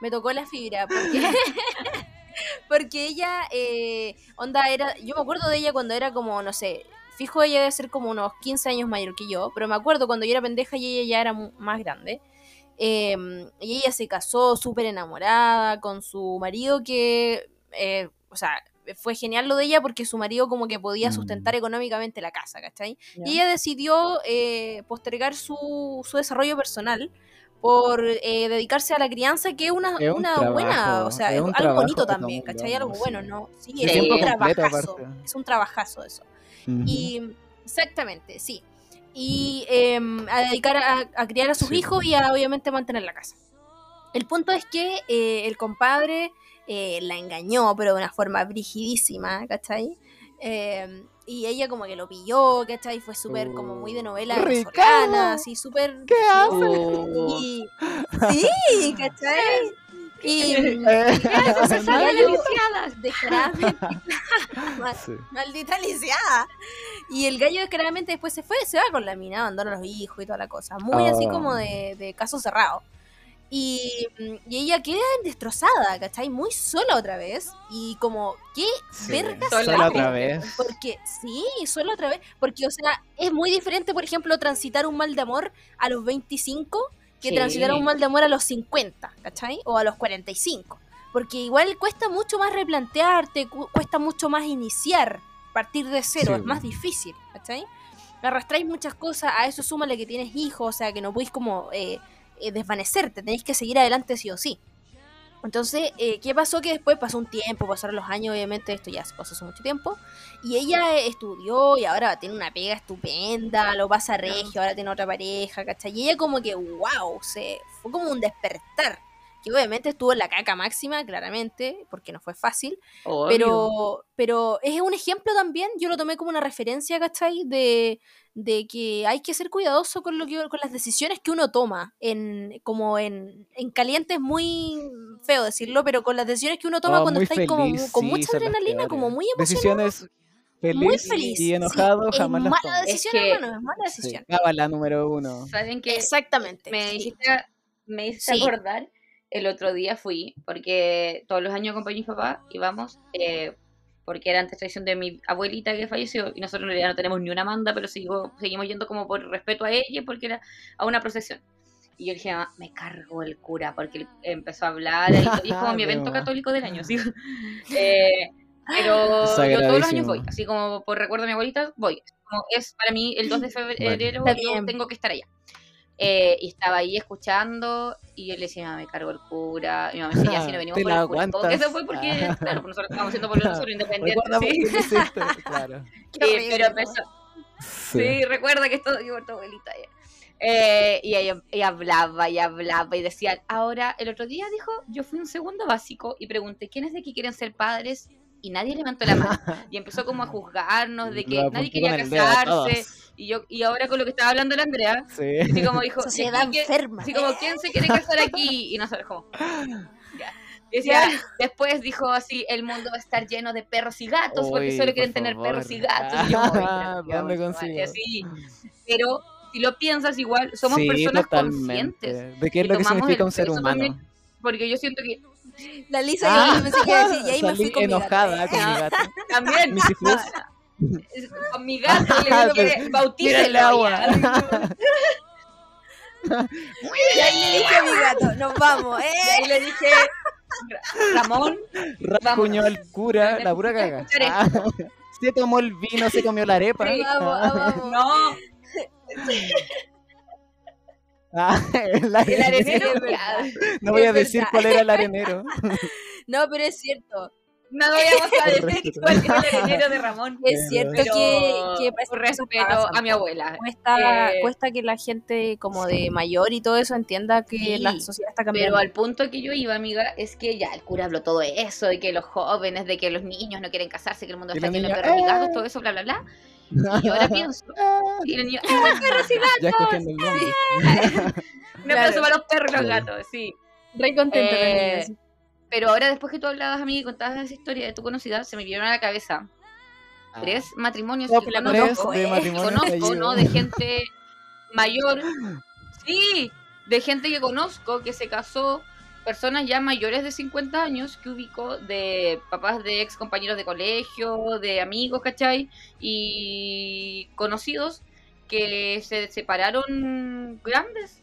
me tocó la fibra, porque, porque ella, eh, onda, era, yo me acuerdo de ella cuando era como, no sé, fijo ella debe ser como unos 15 años mayor que yo, pero me acuerdo cuando yo era pendeja y ella ya era más grande. em, y ella se casó súper enamorada con su marido que, eh, o sea, fue genial lo de ella porque su marido como que podía sustentar Mm. económicamente la casa, ¿cachai? Y ella decidió eh, postergar su, su desarrollo personal por eh, dedicarse a la crianza, que es una, Es un una trabajo, buena, o sea, es es un algo bonito también, ¿cachai? Algo bueno. ¿no? Sí, Sí, es un trabajazo, aparte. es un trabajazo eso. Y exactamente, sí. Y em, a dedicar a, a criar a sus Sí. hijos y a obviamente mantener la casa. El punto es que eh, el compadre eh, la engañó, pero de una forma brigidísima, ¿cachai? Em, y ella como que lo pilló, ¿cachai? Fue súper como muy de novela Ricardo. venezolana, así súper... ¿Qué Oh. Y, sí, ¿cachai? Y Eh, Se sabe maldita lisiada. Y el gallo descaradamente después se fue, se va con la mina, abandona a los hijos y toda la cosa. Muy así Oh. como de, de caso cerrado. Y, mm, y ella queda destrozada, ¿cachai? Muy sola otra vez. Y como, ¿qué Sí. verga Sola otra vez. Porque, sí, sola otra vez. Porque, o sea, es muy diferente, por ejemplo, transitar un mal de amor a los 25 que Sí. transitar un mal de amor a los 50, ¿cachai? O a los 45. Porque igual cuesta mucho más replantearte, cu- cuesta mucho más iniciar, partir de cero, Sí. es más difícil, ¿cachai? Arrastráis muchas cosas, a eso súmale que tienes hijos, o sea, que no podéis como eh, eh, desvanecerte, tenéis que seguir adelante sí o sí. Entonces, eh, ¿qué pasó? Que después pasó un tiempo, pasaron los años, obviamente, esto ya se pasó hace mucho tiempo. Y ella estudió y ahora tiene una pega estupenda, lo pasa regio, ahora tiene otra pareja, ¿cachai? Y ella como que, wow, se, fue como un despertar. Que obviamente estuvo en la caca máxima, claramente, porque no fue fácil. Obvio. Pero, pero es un ejemplo también, yo lo tomé como una referencia, ¿cachai? De, de que hay que ser cuidadoso con lo que con las decisiones que uno toma. En, como en, en caliente es muy feo decirlo, pero con las decisiones que uno toma Oh, cuando muy está como con sí, mucha adrenalina, como muy emocionado. Decisiones feliz, Muy feliz. y sí. enojado Es jamás las mala tomo. decisión, Es que- hermano, es mala Sí, decisión. cábala número uno. ¿Saben qué? Exactamente. me sí. hiciste, me hiciste Sí. acordar, el otro día fui, porque todos los años acompañé a mi papá y vamos, eh, porque era antes tradición de mi abuelita que falleció, y nosotros en realidad no tenemos ni una manda, pero sigo, seguimos yendo como por respeto a ella, porque era a una procesión. Y yo dije, "Ah, me cargo el cura, porque él empezó a hablar, y como mi De evento católico del año, ¿sí? Eh, pero yo todos los años voy, así como por recuerdo a mi abuelita, voy. Como es para mí el 2 de febrero, Está yo tengo que estar allá. Eh, y estaba ahí escuchando y yo le decía, "Mamá, me cargo el cura. Y mi mamá me decía, ya si no venimos por el cura. Todo eso fue porque, Ah. claro, pues nosotros estábamos haciendo por nosotros independientes. Sí. claro. Horrible, pero empezó, Sí. Sí, recuerda que esto digo tu abuelita ya. Eh, y ella, ella hablaba y hablaba y decía, ahora el otro día dijo, yo fui un segundo básico y pregunté, ¿quiénes de aquí quieren ser padres? Y nadie levantó la mano. Y empezó como a juzgarnos de que nadie quería casarse. Y yo y ahora con lo que estaba hablando la Andrea, Sí. así como dijo, "¿Y Sociedad enferma. Así como, ¿quién se quiere casar aquí? Y nosotros como... ya. Y decía, Claro. después dijo así, el mundo va a estar lleno de perros y gatos porque Uy, solo por quieren tener perros y gatos. Y yo, "Ay, pero Ah, ¿dónde consigo? vale", así. Pero si lo piensas igual, somos Sí, personas totalmente. conscientes. ¿De qué es lo que significa el un ser humano? Porque yo siento que La Lisa Ah, yo pensé que iba a decir, y ahí me fui con mi gato. enojada con mi Ah. gato. también Mi sifus. es- con mi gato le Ah, digo que pero- bautícelo Mira el agua. Y ahí le dije a mi gato, nos vamos, Y ¿eh? ahí le dije, Ramón, Rascuñó al cura, la pura caga. Ah, se tomó el vino, se comió la arepa. Sí, Vamos, Ah, vamos. no, ah, el el arenero. arenero, Es verdad. ya. No voy a decir verdad. cuál era el arenero. No, pero es cierto. no vayamos a decir cuál era el arenero de Ramón. Es cierto Pero que, que por respeto a mi abuela. Cuesta, Eh, cuesta que la gente como de mayor y todo eso entienda que Sí, la sociedad está Pero cambiando. al punto que yo iba, amiga, es que ya el cura habló todo eso, de que los jóvenes, de que los niños no quieren casarse, que el mundo está lleno de "Eh". todo eso, bla, bla, bla. Y yo ahora pienso, Ah, y el niño, ¡ah, perros y ya gatos! escogiendo el nombre. Un aplauso Claro. para los perros y los Sí. gatos, sí. Re contenta la Eh, sí. Pero ahora, después que tú hablabas, amiga, y contabas esa historia de tu conocida, se me vinieron a la cabeza tres matrimonios que la tres conozco, de eh, matrimonio conozco, ¿no? De gente mayor. Sí, de gente que conozco que se casó, personas ya mayores de 50 años que ubico, de papás de ex compañeros de colegio, de amigos, ¿cachai? Y conocidos que se separaron grandes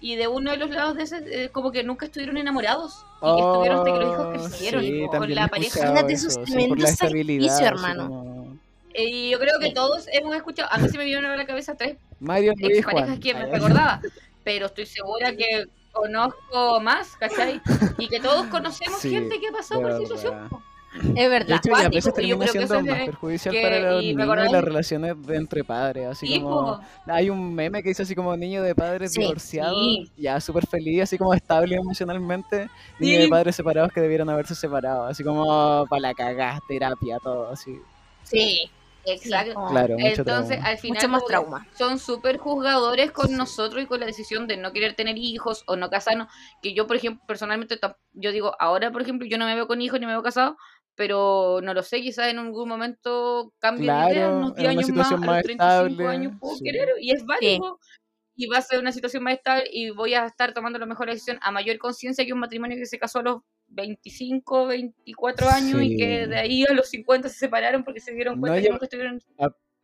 y de uno de los lados de ese, eh, como que nunca estuvieron enamorados y que estuvieron hasta que los hijos Oh, crecieron sí, con la pareja. Imagínate esos tremendos sacrificios, hermano. como Eh, Y yo creo que todos hemos escuchado, a mí se me vieron a la cabeza tres Mario ex parejas Juan. que me recordaba, pero estoy segura que conozco más, ¿cachai? Y que todos conocemos Sí, gente que ha pasado de por situación. Es De verdad. y a veces termina siendo es más de- perjudicial que- para los y niños y las relaciones de entre padres. Así Sí, como. Hay un meme que dice así como niño de padres Sí, divorciados, sí. ya súper feliz, así como estable emocionalmente. Niño de padres separados que debieron haberse separado. Así como para la cagada, terapia, todo así. Sí. Exacto. Claro, mucho Entonces, trauma. al final, Mucho más como que trauma. son súper juzgadores con Sí. nosotros y con la decisión de no querer tener hijos o no casarnos. Que yo, por ejemplo, personalmente, yo digo, ahora, por ejemplo, yo no me veo con hijos ni me veo casado, pero no lo sé, quizás en algún momento cambie de idea, Claro, unos en 10 una años más, situación a más los 35 estable, años puedo sí. querer, y es válido. Y va a ser una situación más estable y voy a estar tomando la mejor decisión a mayor conciencia que un matrimonio que se casó a los 25, 24 años y que Sí. de ahí a los 50 se separaron porque se dieron No, cuenta que yo- nunca estuvieron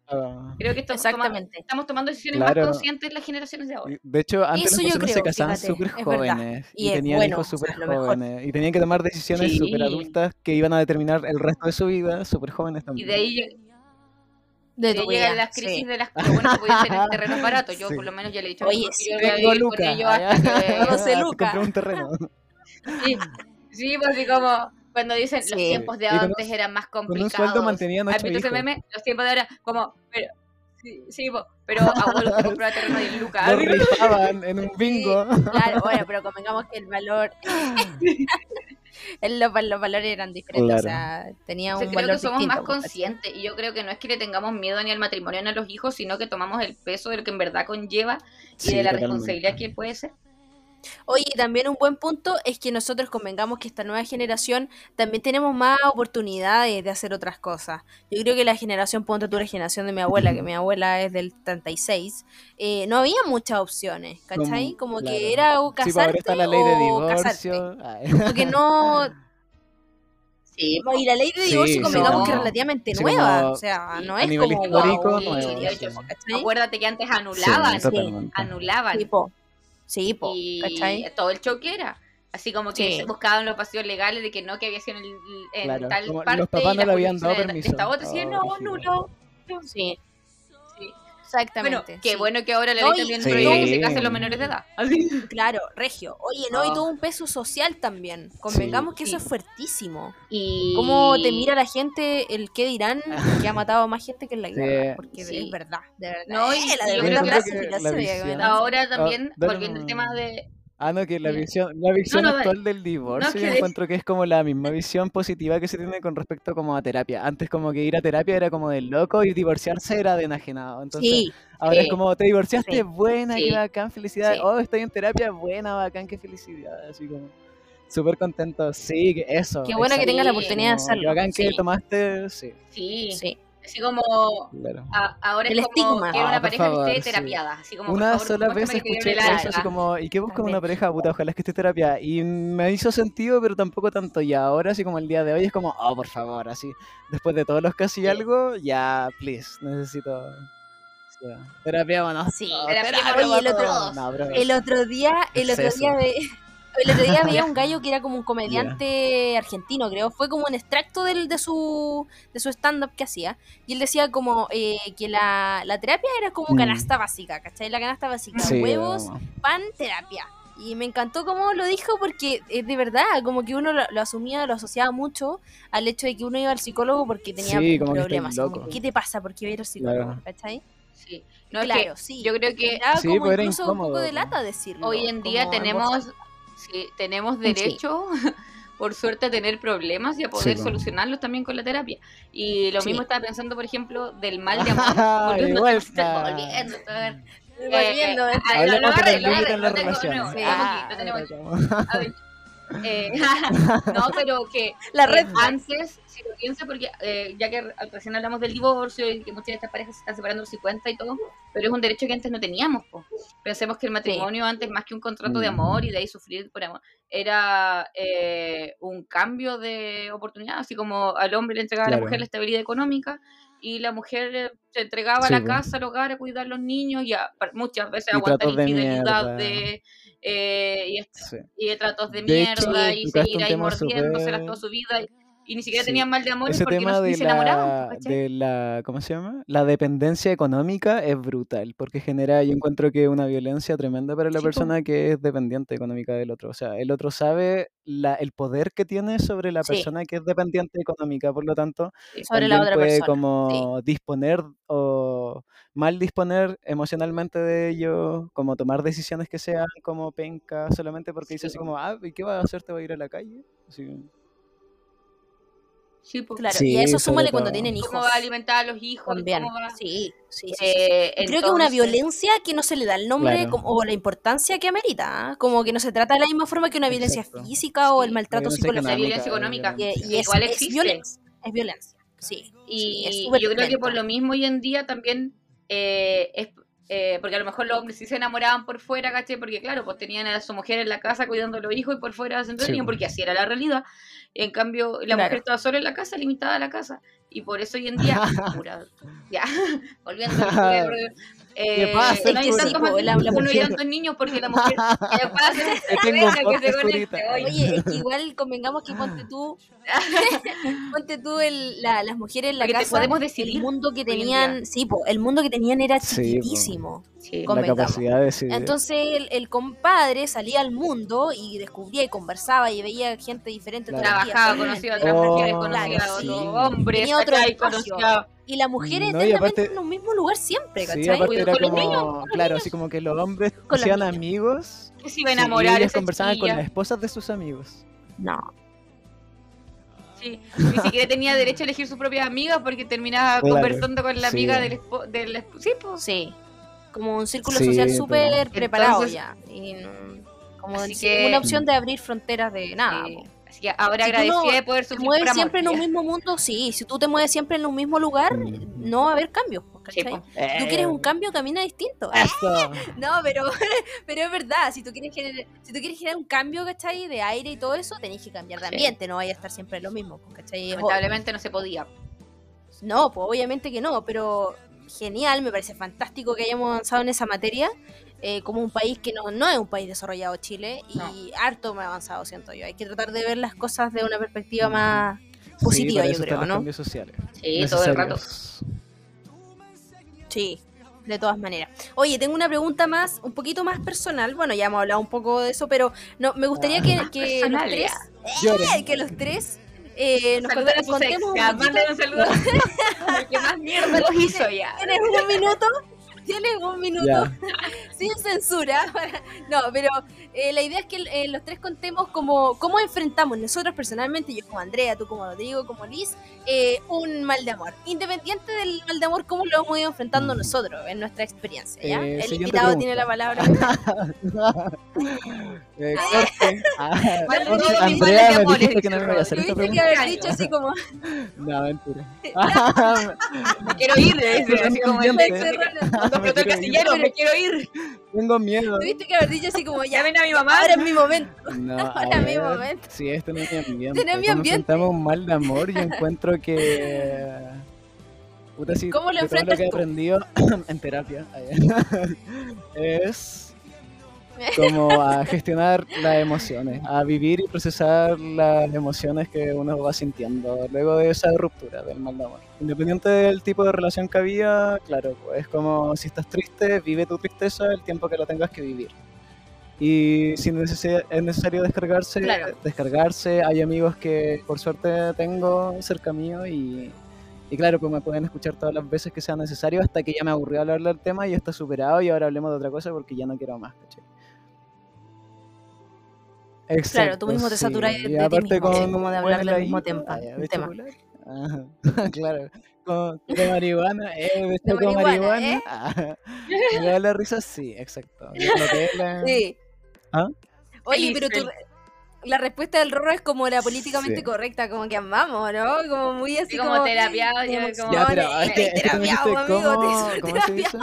Ah, Creo que estamos, tomando, Exactamente. estamos tomando decisiones Claro. más conscientes las generaciones de ahora. y De hecho, antes Eso las personas se creo, casaban fíjate, súper jóvenes Y y, tenían bueno, hijos o sea, súper lo mejor. jóvenes y tenían que tomar decisiones Sí. súper adultas que iban a determinar el resto de su vida súper jóvenes Y también. de ahí, De de tu ahí llegan vida, las crisis sí. de las que bueno que podía ser en terrenos baratos. Yo Sí. por lo menos ya le he dicho a mi Oye, hijo que sí, yo voy a vivir con lucas. ellos hasta que... 12 Te lucas. compré un terreno. Sí, sí, pues así como cuando dicen los tiempos de antes eran más Con un complicados. sueldo mantenían ¿Has ocho hijos. meme? Los tiempos de ahora como... Pero, sí, sí, po, pero abuelo te compraba terreno de lucas. Lo rifaban en un bingo. Claro, bueno, pero convengamos que el valor. el- los, los valores eran diferentes, o sea, tenía Yo un creo valor que somos distinto. más pues, conscientes y yo creo que no es que le tengamos miedo ni al matrimonio ni a los hijos, sino que tomamos el peso de lo que en verdad conlleva y Sí, de la totalmente. responsabilidad que puede ser. Oye, y también un buen punto es que nosotros convengamos que esta nueva generación también tenemos más oportunidades de hacer otras cosas. Yo creo que la generación, ponte tú la generación de mi abuela, que mi abuela es del 36, eh, no había muchas opciones, ¿cachai? Como, claro. que era o Sí, pues casarte está la ley de o casarte. Porque no... Sí, Y la ley de Sí, divorcio sí, convengamos no. que es relativamente Sí, nueva, como o sea, no es como... histórico, wow, sí, de hecho, ¿cachai? Acuérdate que antes anulaban, Sí, anulaban. Sí, po. Sí, po, y ¿cachai? todo el choque era. Así como que Sí. se buscaban los pasillos legales de que no, que había sido en, el- en Claro, tal como los parte. papás y no le habían dado permiso. Esta otra Oh, no, brígido. nulo. Sí, Sí. Exactamente. Bueno, qué sí. bueno que ahora la ley y- también Sí. prohíbe que se casen los menores de edad. Así. Claro, regio. Oye, no, y Oh. todo un peso social también. Convengamos que eso Sí. es fuertísimo. Y... Cómo te mira la gente, el qué dirán, que ha matado a más gente que en la Sí. guerra. Porque Sí. es verdad, de verdad. No, y- Eh, la y de yo creo que la me da. Ahora también, volviendo al no. tema de... Ah, no, que la visión, la visión no, actual del divorcio, yo de- encuentro que es como la misma visión positiva que se tiene con respecto como a terapia. Antes como que ir a terapia era como del loco y divorciarse era de enajenado. Entonces, Sí, ahora es como, te divorciaste, buena, qué bacán, felicidad. sí. Oh, estoy en terapia, buena, bacán, qué felicidad. Así como, súper contento. Sí, que eso. qué bueno que tengas la oportunidad de hacerlo. Qué bacán que tomaste, sí, Sí, sí. Así como... claro. a- ahora El es como estigma. quiero Ah, una por pareja favor, que esté terapiada. Así como, Una favor, sola vez escuché eso, así como, ¿y qué busca También. una pareja? Puta, ojalá es que esté terapia. Y me hizo sentido, pero tampoco tanto. Y ahora, así como el día de hoy, es como, oh, por favor, así. Después de todos los casi Sí. algo, ya, please, necesito. terapia o no. Sí. Terapia terapia Oye, el otro-. No. El otro día, el otro día el otro día veía un gallo que era como un comediante argentino, creo. Fue como un extracto del, de su, de su stand-up que hacía. Y él decía como eh, que la, la terapia era como Mm. canasta básica, ¿cachai? La canasta básica. Sí, Huevos, vamos. pan, terapia. Y me encantó cómo lo dijo porque es de verdad, como que uno lo, lo asumía, lo asociaba mucho al hecho de que uno iba al psicólogo porque tenía Sí, como que problemas. estáis como. ¿Qué te pasa? ¿Por qué voy a ir al psicólogo? Claro. ¿Cachai? Sí. No, es claro, que sí. yo creo que Sí, como pues era incluso un poco incómodo, de pues. lata decirlo. hoy en día tenemos, sí, tenemos derecho, por suerte, a tener problemas y a poder Sí, solucionarlos también con la terapia. Y lo Sí. mismo estaba pensando, por ejemplo, del mal de amor. Ah, volviendo, vuelta. volviendo, a ver. Volviendo, Eh, eh, ah, Sí. A ver, eh, no, pero que La red antes, si lo piensas, porque eh, ya que recién hablamos del divorcio y que muchas de estas parejas se están separando a los 50 y todo, pero es un derecho que antes no teníamos. po. Pensemos que el matrimonio antes, más que un contrato de Mm. amor y de ahí sufrir por amor, era eh, un cambio de oportunidad, así como al hombre le entregaba a la mujer la estabilidad económica y la mujer eh, se entregaba a la casa, al hogar, a cuidar a los niños y a- muchas veces Y aguantar de infidelidad de, eh, y, est- Sí. y de tratos de, De hecho, mierda y seguir ahí mordiéndoselas toda su vida y, y ni siquiera Sí. tenían mal de Ese porque tema no, de ni se enamoraban. la, ¿cachai? de la, ¿cómo se llama? La dependencia económica es brutal, porque genera, yo encuentro que una violencia tremenda para la Sí, persona que es dependiente económica del otro. O sea, el otro sabe la, el poder que tiene sobre la Sí. persona que es dependiente económica, por lo tanto, Sobre la otra puede persona. como disponer o mal disponer emocionalmente de ello, como tomar decisiones que sean como penca, solamente porque dice Sí, así como, ah, ¿y qué vas a hacer? ¿Te vas a ir a la calle? Así, Sí. Claro, Sí, y a eso súmale cuando tienen ¿Cómo hijos. va a alimentar a los hijos? También. ¿Cómo va? Sí, sí, sí, sí, sí. Eh, Y Creo que es una violencia que no se le da el nombre Claro. como- o la importancia que amerita. ¿ah? Como que no se trata de la misma forma que una violencia Exacto. física o el Sí, maltrato violencia psicológico. La violencia económica. obviamente. Y, y es, Igual es existe. violencia. Es violencia. Sí. Y sí, es yo creo que por lo mismo hoy en día también eh, es eh, porque a lo mejor los hombres sí se enamoraban por fuera, ¿caché? Porque claro, pues tenían a su mujer en la casa cuidando a los hijos y por fuera se entretenían, po. porque así era la realidad. En cambio, la Claro. mujer estaba sola en la casa, limitada a la casa. Y por eso hoy en día, pura- ya, volviendo eh, pasa, no Sí, po, la- la no tantos niños porque la mujer ¿qué pasa? Tengo que se conecte, oye. Es que igual convengamos que ponte tú, ponte tú el, la- las mujeres en la Porque casa, podemos el decidir mundo que tenían, sí, po, el mundo que tenían era po. chiquitísimo. Sí. Con- la convengamos. capacidad de decidir. Entonces el, el compadre salía al mundo y descubría y conversaba y veía gente diferente todos los días, Trabajaba, conocía a otras Oh, mujeres, claro, conocía a otros hombres, Tenía otro. Y la mujer No, aparte- en un mismo lugar siempre, Sí, ¿cachai? aparte Cuidado era con los como, niños, con los claro, niños. así como que los hombres Con los hacían niños. amigos que se iba a sí, enamorar y ellos conversaban con las esposas de sus amigos. No. Sí, ni siquiera tenía derecho a elegir sus propias amigas porque terminaba Claro, conversando con la sí. amiga del, espo- del esp- Sí, pues. Sí. Como un círculo Sí, social pero- súper preparado Entonces- ya. Y como Así que- ninguna opción de abrir fronteras de nada. Sí. po. Así que ahora Si tú agradecida no de poder Te sufrir mueves por amor, siempre en un mismo mundo, sí. Si tú te mueves siempre en un mismo lugar, Mm. no va a haber cambios. Sí, ¿cachai? po. Si tú quieres un cambio, camina distinto. Eso. No, pero, pero es verdad, si tú quieres generar, si tú quieres generar un cambio, ¿cachai? De aire y todo eso, tenés que cambiar de Sí. ambiente, no vaya a estar siempre lo mismo, pues, ¿cachai? Lamentablemente no se podía. No, pues obviamente que no, pero genial, me parece fantástico que hayamos avanzado en esa materia, eh, como un país que no, no es un país desarrollado Chile, y No. harto me ha avanzado, siento yo. Hay que tratar de ver las cosas de una perspectiva más positiva, yo creo, ¿no? cambios sociales. Sí, todo el rato. Sí, de todas maneras. Oye, tengo una pregunta más, un poquito más personal. Bueno, ya hemos hablado un poco de eso, pero no, me gustaría que, Más que los tres, eh, que los tres eh, nos contemos un poquito. un saludo al que más mierda los hizo ya. ¿Tienes un minuto? ¿Tienes un minuto? Sin censura. No, pero eh, la idea es que eh, los tres contemos cómo, cómo enfrentamos nosotros personalmente, yo como Andrea, tú como Rodrigo, como Liz, eh, un mal de amor. Independiente del mal de amor, cómo lo hemos ido enfrentando Mm. nosotros en nuestra experiencia. ¿ya? Eh, El invitado pregunta. tiene la palabra. Ah, de Andrea, de me dijiste que no me dice iba a hacer esta Tuviste que haber dicho así como No, mentira. Me quiero ir, dice, así como el Explotó el quiero ir. casillero, me quiero ir. Tengo miedo. tuviste que haber dicho así como ya, Llamen a mi mamá. ahora es mi momento. No, Ahora mi ver, momento. Sí, este no es mi ambiente. Este no es mi ambiente. un mal de amor, yo encuentro que. Puta, sí, ¿Cómo lo enfrentas que he aprendido en terapia es como a gestionar las emociones, a vivir y procesar las emociones que uno va sintiendo luego de esa ruptura del mal de amor. Independiente del tipo de relación que había, claro, pues es como si estás triste, vive tu tristeza el tiempo que la tengas que vivir. Y si es necesario descargarse, Claro. descargarse. Hay amigos que por suerte tengo cerca mío y, y claro, pues me pueden escuchar todas las veces que sea necesario hasta que ya me aburrió hablar del tema y está superado y ahora hablemos de otra cosa porque ya no quiero más, ¿cachai? Claro, tú mismo te saturas de- Y de ti aparte mismo, con sí, como de hablar del mismo heladito, tempa- ah, ya, ¿de tema. Ajá, claro. Con, de marihuana, eh, de De choco marihuana, marihuana. ¿eh? ah, me da la risa, sí, exacto. Nutella. Sí. ¿Ah? Oye, pero tu, feliz. la respuesta del Rorro es como la políticamente Sí. correcta, como que amamos, ¿no? Como muy así como terapiado, ya como- como... Ya, pero es que, tú terapiado, amigo, cómo, te- ¿cómo se dice?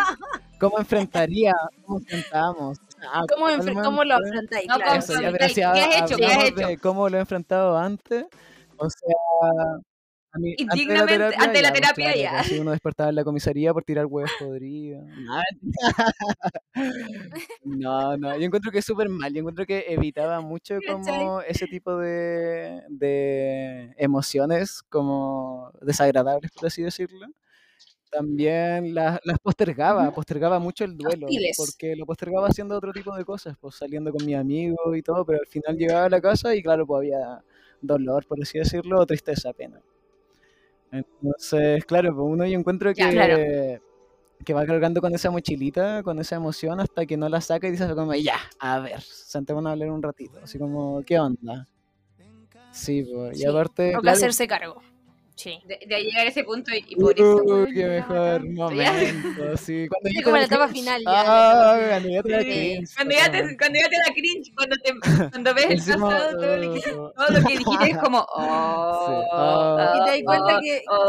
¿Cómo enfrentaría? ¿Cómo enfrentamos? Ah, ¿Cómo, cómo lo afrontáis? No, claro. Eso, ya, ¿Qué pero si has hecho? ¿Qué has hecho? cómo lo he enfrentado antes, o sea, A mí, ante la pues, terapia, ya. pues, sí, uno despertaba en la comisaría por tirar huevos podridos. No, no, yo encuentro que es súper mal. Yo encuentro que evitaba mucho como ese tipo de, de emociones como desagradables, por así decirlo. También las, las postergaba, postergaba mucho el duelo, Hostiles. porque lo postergaba haciendo otro tipo de cosas, pues saliendo con mis amigos y todo, pero al final llegaba a la casa y claro, pues había dolor, por así decirlo, o tristeza, pena. Entonces, claro, pues uno yo encuentro que, Ya, claro. que va cargando con esa mochilita, con esa emoción, hasta que no la saca y dices como, ya, a ver, sentémonos a hablar un ratito, así como, ¿qué onda? Sí, pues, y aparte, Tengo que hacerse cargo. Sí. De, de llegar a ese punto y, y por eso. Uy, qué mejor momento, sí. Cuando Es ya como la etapa final ya. Ah, cuando ya te da cringe, Cuando ya, te, cuando ya te da cringe, cuando, te, cuando ves el pasado, todo lo, que, oh, todo lo que dijiste es como. Oh, Ah. Y te das cuenta oh, que, oh,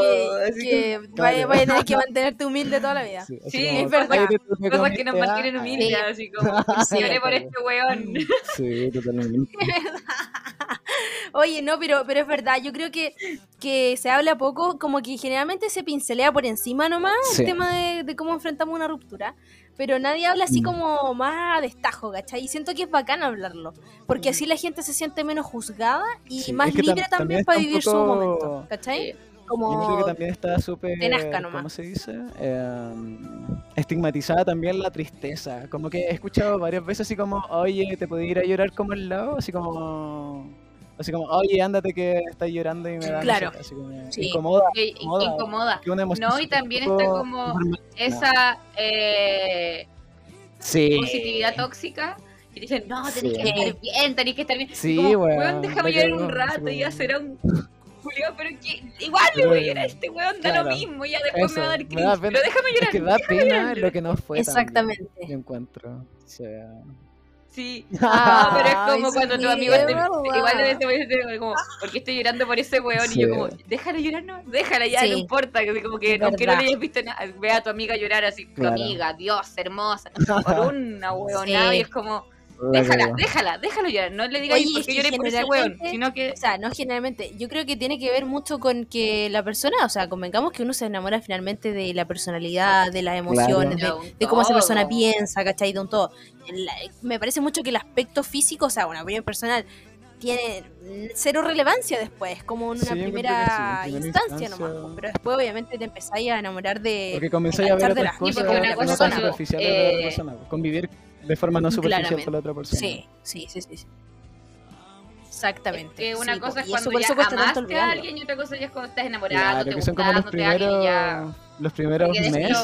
que, vaya, a tener que mantenerte humilde toda la vida. sí, así Sí, como, es verdad. "Ay, tú te Cosas que nos mantienen ah". humildes, así como. Lloré por este weón. Sí, totalmente. Oye, no, pero, pero es verdad, yo creo que, que se habla poco, como que generalmente se pincelea por encima nomás Sí. el tema de, de cómo enfrentamos una ruptura, pero nadie habla así Mm. como más a destajo, ¿cachai? Y siento que es bacán hablarlo, porque así la gente se siente menos juzgada y Sí, más es que tam- libre también para vivir su momento, ¿cachai? Como... Yo creo que también está súper, Te nazca nomás. ¿cómo se dice? Eh, estigmatizada también la tristeza. Como que he escuchado varias veces así como, oye, ¿te puedo ir a llorar como al lado? Así como, así como, oye, ándate que estás llorando y me da no sé Claro. qué", así como, Sí. incomoda. Que Incomoda. incomoda. que una emoción No, y también está como. Esa eh, Sí. positividad tóxica. Y dicen, no, tenés Sí. que estar bien, tenés que estar bien. Sí, como, weón, weón, déjame llorar un rato y ya será un Julio, pero que igual le voy a llorar a este weón, da claro, lo mismo, ya después me va a dar pena. Pero déjame llorar. Es que da pena lo que no fue. también, Exactamente. yo encuentro. O sea, Sí. Ah, No, pero es como Ay, cuando tu amigo te, igual debe ser como, ¿por qué estoy llorando por ese weón? Y yo como, déjala llorar, no, déjala ya, Sí. no importa, que como que aunque no le hayas visto nada, ve a tu amiga llorar así, tu Claro. amiga, Dios, hermosa, por una weonada, Sí. y es como, déjala, déjala, déjalo llorar, no le digas por es qué que lloré por ese weón, sino que O sea, no generalmente. Yo creo que tiene que ver mucho con que la persona, o sea, convengamos que uno se enamora finalmente de la personalidad, de las emociones, Claro. de, de cómo esa persona piensa, ¿cachai? De un todo. La- me parece mucho que el aspecto físico, o sea, una opinión personal, tiene cero relevancia después, como en una primera, que sí, en primera instancia, instancia- nomás. Pero después, obviamente, te empezáis a enamorar de. Porque comenzáis a ver de las cosas Sí, porque una que cosa no de la otra eh, persona. Convivir de forma no superficial Claramente. con la otra persona. Sí, sí, sí, sí. sí. Exactamente. que una sí, cosa es cuando eso por ya tanto amaste a alguien y otra cosa ya es cuando estás enamorado, Claro, te que son como los y ya... primeros, los primeros meses,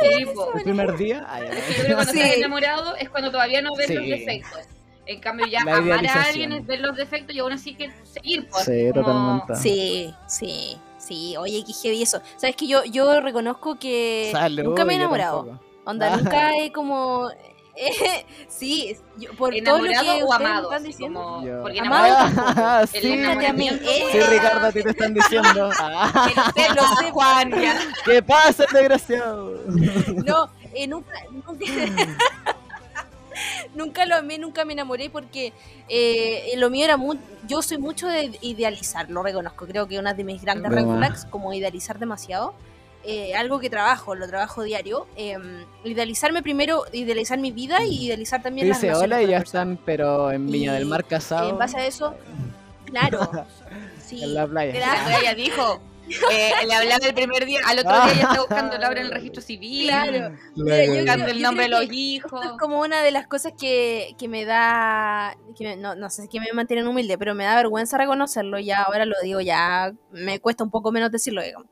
Sí, po. el primer día. ay, Es yo creo que cuando Sí. estás enamorado es cuando todavía no ves los Sí. defectos. En cambio, ya La amar a alguien es ver los defectos y aún así que seguir. Pues, Sí, como- totalmente. Sí, sí, sí. Oye, qué heavy eso. Sabes que yo, yo reconozco que Salud, nunca me he enamorado. Onda, Ah. nunca he como. sí, yo- por todo lo que ¿Enamorado o ustedes me amado? están diciendo. como-. Porque Amado enamorado Ah, el sí. A mí, eh. Sí, Ricardo, a ti te están diciendo. Ah, que lo sé, lo sé, Juan, ya. ¿Qué pasa, desgraciado? No, eh, nunca, nunca, nunca lo amé, nunca me enamoré porque eh, lo mío era muy, yo soy mucho de idealizar, lo reconozco, creo que una de mis grandes De red como idealizar demasiado, eh, algo que trabajo, lo trabajo diario, eh, idealizarme primero, idealizar mi vida y idealizar también las Dice relaciones hola y ya las están, pero en Viña del Mar casado. En base a eso, claro, sí, En la playa. Claro. Ella dijo, eh, le hablaba el primer día, al otro día ya está buscando Laura en el registro civil, Claro. La Mira, yo buscando el yo nombre de los hijos. Esto es como una de las cosas que, que me da, que me- no, no sé, que me mantienen humilde, pero me da vergüenza reconocerlo, ya ahora lo digo, ya me cuesta un poco menos decirlo, digamos.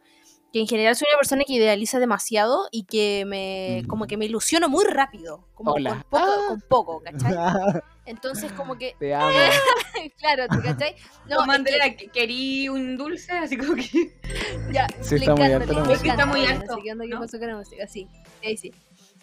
Que en general soy una persona que idealiza demasiado y que me, Mm. como que me ilusiono muy rápido, como Hola. con poco, Ah. con poco, ¿cachai? Entonces como que, Te amo. claro, ¿te cachai? No, como Andrea, que- querí un dulce, así como que... ya, Sí, le está muy la música. Está alto, la música, sí, sí, sí.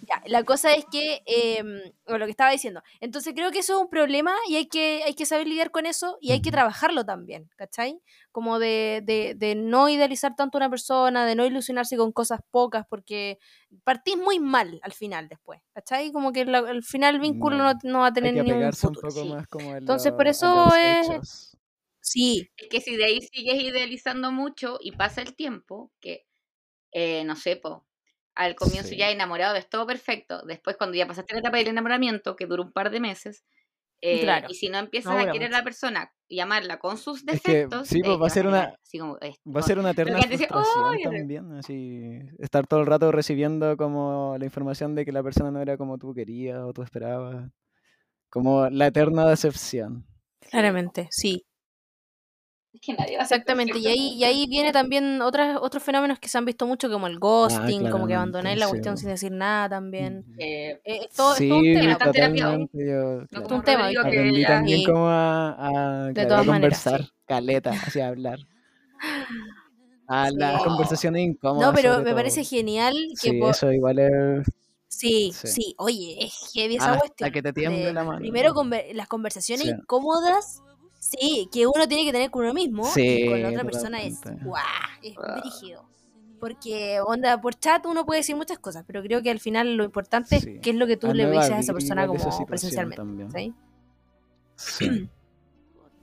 Ya, la cosa es que, eh, o lo que estaba diciendo, entonces creo que eso es un problema y hay que, hay que saber lidiar con eso y hay que trabajarlo también, ¿cachai? Como de, de, de no idealizar tanto a una persona, de no ilusionarse con cosas pocas, porque partís muy mal al final después, ¿cachai? Como que la- al final el vínculo no, No, no va a tener que ni un apegarse un futuro. poco sí. más como a Entonces, lo- por eso es- hechos. Sí, Es que si de ahí sigues idealizando mucho y pasa el tiempo, que eh, no sé, po, al comienzo Sí. ya enamorado es todo perfecto, después cuando ya pasaste la etapa del enamoramiento, que dura un par de meses, eh, Claro. y si no empiezas No a querer a la persona y amarla con sus Es que, defectos, sí, pues, va a ser una- así como, eh, Va a ser una decía, frustración también, así, estar todo el rato recibiendo como la información de que la persona no era como tú querías o tú esperabas, como la eterna decepción. claramente, sí. Es que nadie va a ser Exactamente, y ahí, y ahí viene también otras, otros fenómenos que se han visto mucho, como el ghosting, como que abandonáis la sí. cuestión sin decir nada también. Ujú. Eh, Eh, es todo, es sí, todo un tema. Está terapiado. Yo, no claro, un tema, aprendí ya- también Sí. como a, a, claro, a todas maneras, conversar, sí. caleta, así a hablar. A las Sí. conversaciones incómodas. No, pero me parece todo. genial que Sí, eso igual es. Sí, Sí. sí, oye, es heavy esa Hasta cuestión. que te tiemble de- la mano. Primero conver- las conversaciones Sí. incómodas, sí, que uno tiene que tener con uno mismo y Sí, con la otra persona es, guau, es Ah. brígido. Porque, onda, por chat uno puede decir muchas cosas, pero creo que al final lo importante Sí. es qué es lo que tú A le dices a esa persona esa como presencialmente. también. ¿sí? Sí.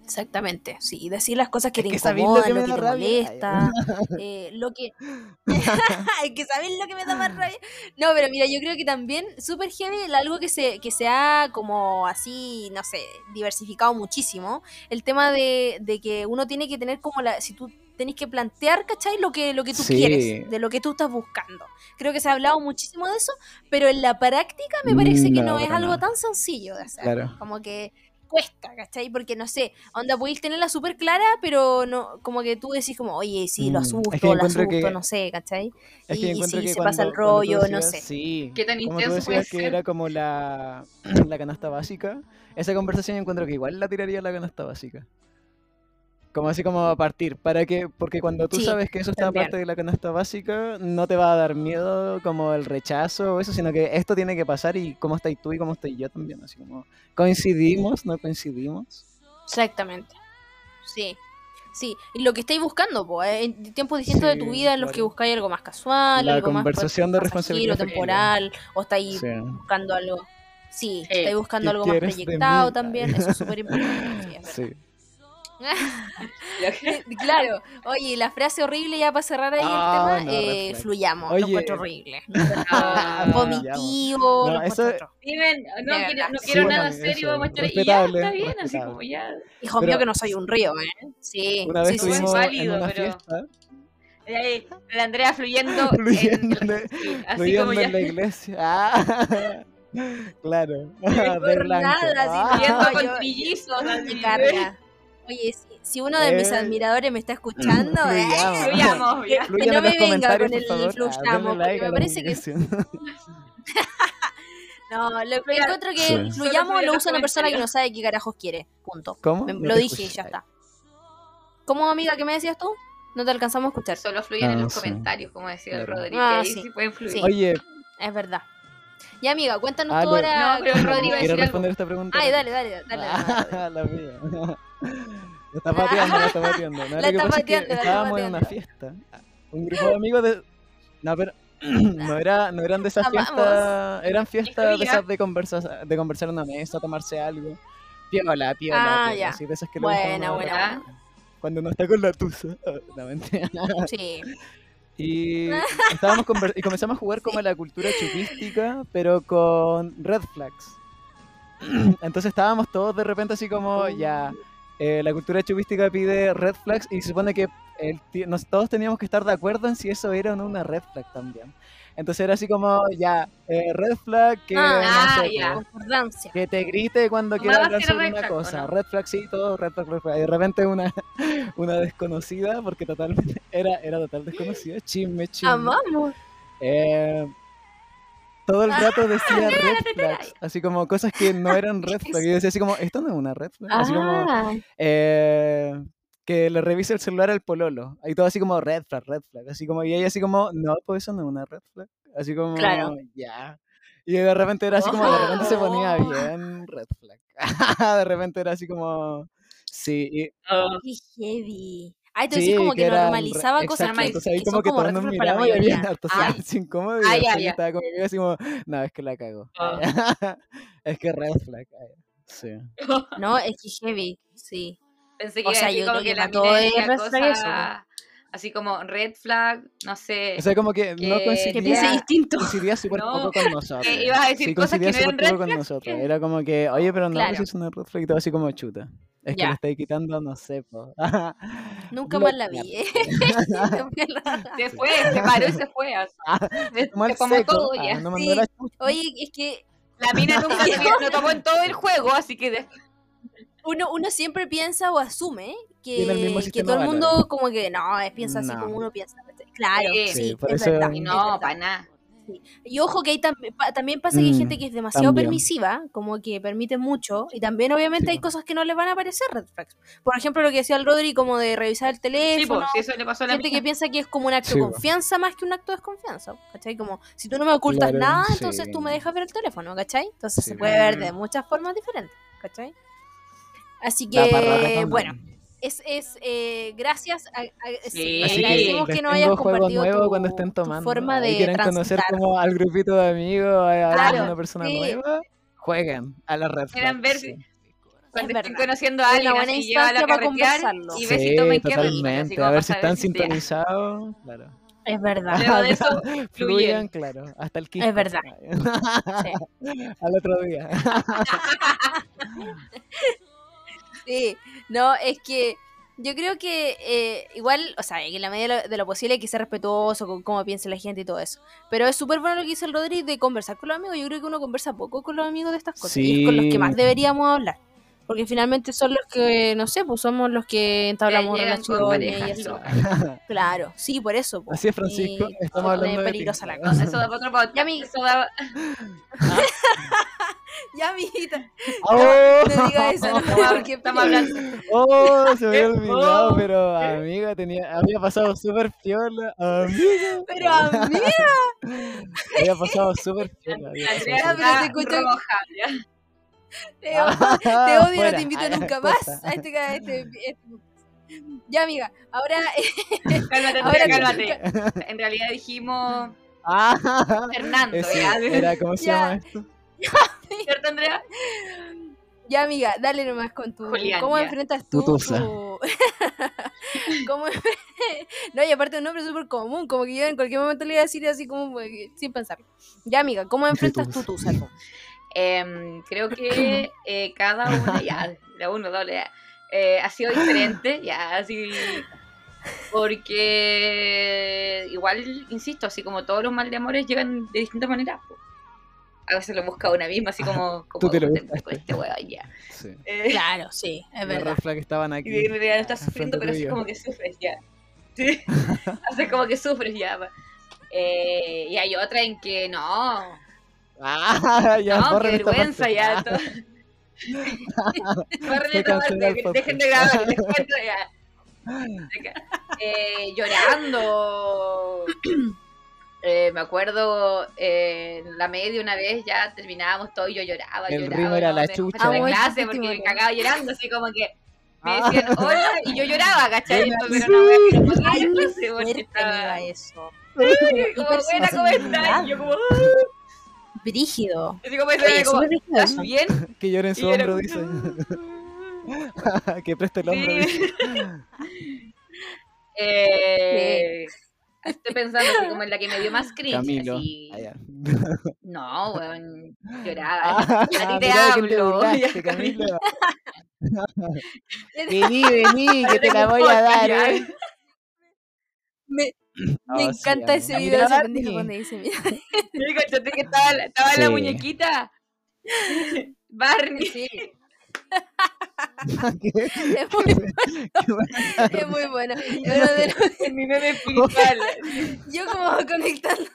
Exactamente, sí, decir las cosas que Es te que lo incomodan, que lo que, da te molesta, eh, lo que... es que sabéis lo que me da más rabia. No, pero mira, yo creo que también súper heavy, algo que se, que se ha como así, no sé, diversificado muchísimo, el tema de, de que uno tiene que tener como la... Si tú tenés que plantear, ¿cachai? Lo que, lo que tú Sí. quieres, de lo que tú estás buscando. Creo que se ha hablado muchísimo de eso, pero en la práctica me parece que No, es algo tan sencillo de hacer. Claro. Como que cuesta, ¿cachai? Porque no sé, onda podéis tenerla súper clara, pero no, como que tú decís como, oye, sí, lo Mm, es asusto, que lo asusto, que- no sé, ¿cachai? Es Y- que y que se pasa el tú rollo, no sé. Sí, ¿Qué tan como tú intenso puede decías que ser? era como la, la canasta básica, esa conversación encuentro que igual la tiraría a la canasta básica. Como así como a partir, para que, porque cuando tú Sí, sabes que eso está también. parte de la canasta básica, no te va a dar miedo como el rechazo o eso, sino que esto tiene que pasar y cómo estás tú y cómo estoy yo también, así como coincidimos, no coincidimos. Exactamente. Sí. Sí, y lo que estáis buscando, pues, en tiempos distintos de tu vida en los que buscáis algo más casual, La algo más conversación de pasajero, responsabilidad temporal, o estáis Sí. buscando algo. Sí, Sí. estáis buscando ¿Qué algo más de proyectado también, eso es súper importante. sí, es verdad. Sí. Claro, oye, la frase horrible ya para cerrar ahí Ah, el no, tema, red eh, fluyamos, Oye, lo encuentro horrible. Ah, vomitivo, No, eso-. Steven, no, De quiero, no quiero Sí, nada serio, vamos a estar y ya está bien, así como ya. Hijo Pero- mío que no soy un río, ¿eh? Sí, Una vez sí, sí. válido, pero- ahí, la Andrea fluyendo, Fluyendo en, de- sí, así fluyendo como ya en la iglesia. Ah, claro. de por blanco. nada, Ah, fluyendo con yo- trillizos. Me carga. Oye, si, si uno de mis Eh, admiradores me está escuchando, ¿eh? fluyamos. Fluyamos, no me venga con el. Ah, fluyamos, porque me parece que-. No, lo que encuentro que Sí. Fluyamos lo usa una persona que no sabe qué carajos quiere. Punto. ¿Cómo? Me- No lo dije y ya está. ¿Cómo, amiga, qué me decías tú? No te alcanzamos a escuchar. Solo fluyen en Ah, los sí. comentarios, como decía el Claro. Rodrigo. Ah, sí. sí pueden fluir. Sí. Oye, Es verdad. Ya, amiga, cuéntanos Ah, tú lo- ahora. No, pero Rodrigo ¿quieres responder algo. esta pregunta? Ay, dale, dale, dale. dale, dale. Ah, la mía. La está pateando, la está pateando. No, La está pasa es que pateando, estábamos en una pateando. fiesta. Un grupo de amigos de. No, pero. No, era, no eran de esas fiestas. Eran fiestas de esas de conversar, de conversar en una mesa, tomarse algo. Piola, piola. Ah, ya. Así de esas que Buena, buena. Cuando uno está con la tusa. No, mentira. Sí. Y estábamos y comenzamos a jugar como a la cultura chupística, pero con red flags. Entonces estábamos todos de repente así como ya. Eh, la cultura chupística pide red flags y se supone que el nos, todos teníamos que estar de acuerdo en si eso era o no una red flag también. Entonces era así como ya, eh, red flag que, Ah, no sé, ya. pues, que te grite cuando quiera hablar sobre una flag, ¿o cosa. no? Red flag sí, todo red flag, red flag. Y de repente una, una desconocida, porque totalmente era, era total desconocida, chisme, chisme. Amamos. Eh, todo el Ah, rato decía red flags, así como cosas que no eran red flags. Y decía así como, esto no es una red flag. Así como, Ah, eh, que le revise el celular al pololo. Y todo así como red flag, red flag. Así como, y ella así como, no, pues eso no es una red flag. Así como, Claro. ya. Y de repente era así como, de repente se ponía Oh. bien red flag. de repente era así como, sí. y- Oh, qué heavy. Ay, tú sí, como que, re- normalizaba cosas exacto, entonces ahí que como son que como todos nos red flag para la miramos y había harto silencio incómodo y yo estaba conmigo así como, no, es que la cago. Ah. es que red flag. ay, Sí. No, es que heavy, sí. Pensé que O sea, yo como creo que que la todo es flag eso, cosas así como red flag, no sé. O sea, como que no Que- Que coincidía, piense distinto. coincidía súper No, poco con nosotros. que ibas a decir sí, cosas que coincidía no súper eran poco red con nosotros. Era como que, oye, pero no, Claro. es una red flag y todo así como chuta. Es que Ya. le estáis quitando, no sé, po. Nunca más la vi. ¿eh? Se fue, se paró y se fue. así. Se, Tomó el se tomó seco. todo Ah, ya. no Sí. Oye, es que La mina nunca lo, lo tomó en todo el juego, así que de- uno, uno siempre piensa o asume el que, que todo el mundo como que no, es- piensa así No. como uno piensa. Claro, Sí. sí, Sí, por es eso- verdad. y no, para nada. Y ojo que hay tam- también pasa que hay Mm, gente que es demasiado también. permisiva, como que permite mucho, y también obviamente Sí, hay cosas que no les van a parecer red flags. Por ejemplo, lo que decía el Rodri, como de revisar el Sí, teléfono. pues, si eso le pasó a la gente que piensa que es como un acto Sí, de confianza más que un acto de desconfianza, ¿cachai? Como, si tú no me ocultas Claro, nada, sí. entonces tú me dejas ver el teléfono, ¿cachai? Entonces Sí. se puede ver Mm. de muchas formas diferentes, ¿cachai? Así que, también. bueno, es, es eh, gracias, a, a- sí, Sí. Así que que tengo hayas juegos compartido nuevos tu, cuando estén tu tomando. forma y de quieren conocer como al grupito de amigos, a, a Claro, una persona sí. nueva, jueguen a la red Quieran ver sí. Cuando Es estén verdad. conociendo a alguien, así a para carretear y ve si tomen totalmente. A ver si están sintonizados. Claro. Es verdad. Luego de eso, Fluyan, fluyen. claro. Hasta el Es verdad. Sí. Al otro día. Sí, no, es que yo creo que eh, igual, o sea, que en la medida de lo, de lo posible hay que ser respetuoso con cómo piensa la gente y todo eso. Pero es súper bueno lo que dice el Rodri de conversar con los amigos. Yo creo que uno conversa poco con los amigos de estas cosas. Y es con los que Sí. más deberíamos hablar. Porque finalmente son los que, no sé, pues somos los que entablamos relaciones y eso. Claro, sí, por eso. po. Así es, Francisco. Y Estamos hablando de ti. peligrosa la No, cosa. eso da para otro podcast. Ya, mi- Eso da... Ya, amiguita, ¡Oh! no diga eso, no, Estamos, porque estamos hablando. ¡Oh! Se me había olvidado, Oh. pero amiga, tenía, había pasado súper piola. Amiga, Pero amiga, había pasado súper piola. Andrea pero se está escucha- roja, te odio. súper- Te odio, no Fuera. te invito Ah, nunca más a este, a este- este- Ya, amiga, ahora Cálmate, Ahora cálmate. En realidad dijimos Ah, Fernando, ese ya. era, ¿cómo se Ya. llama esto? ¿Cierto, Andrea? Ya, amiga, dale nomás con tu. Julián, ¿Cómo ya. enfrentas tú? Tutusa. tu- ¿Cómo enfre- No, y aparte un nombre súper común, como que yo en cualquier momento le iba a decir así como pues, sin pensarlo. Ya, amiga, ¿cómo enfrentas tú tu salvo? Em, creo que eh, cada una, ya, la uno, doble, ya, eh, ha sido diferente, ya, así. Porque igual, insisto, así como todos los mal de amores llegan de distintas maneras. A veces lo busca una misma, así como, como Tú te lo "Puta, buscaste". este weón, ya. Sí. Eh, Claro, sí, es verdad. flags estaban y aquí. en realidad estás sufriendo, pero así como que sufres ya. Sí, haces como que sufres ya. Eh, y hay otra en que no, Ah, ya, no, qué vergüenza parte. ya. Ah, todo. Parte, que dejen de grabar, les cuento ya. Eh, llorando. Eh, me acuerdo eh, en la media una vez ya terminábamos todo y yo lloraba. El lloraba, ritmo era no, la de- chucha. de clase porque me cagaba llorando, así como que me Ah. decían hola y yo lloraba, ¿cachai? Wea que no podía Ay, qué llorarse, porque estaba eso. como Hiper buena, ¿cómo estás? Y yo como, Brígido. así como, Oye, como ¿estás bien? Que llore en Y su hombro, como, dice. que preste el hombro, Sí. dice. Eh, Estoy pensando así como en la que me dio más cringe. Camilo. así. Ah. No, weón, lloraba. Ah, a ti te hablo. Camilo. Vení, vení, que te la voy a dar, eh. Me, No, me encanta ese video pendeja cuando dice, mira, que estaba, estaba la muñequita. Barney. sí, ¿Qué? es muy, Qué buena es muy bueno. Es uno de mi meme principal. yo como conectando.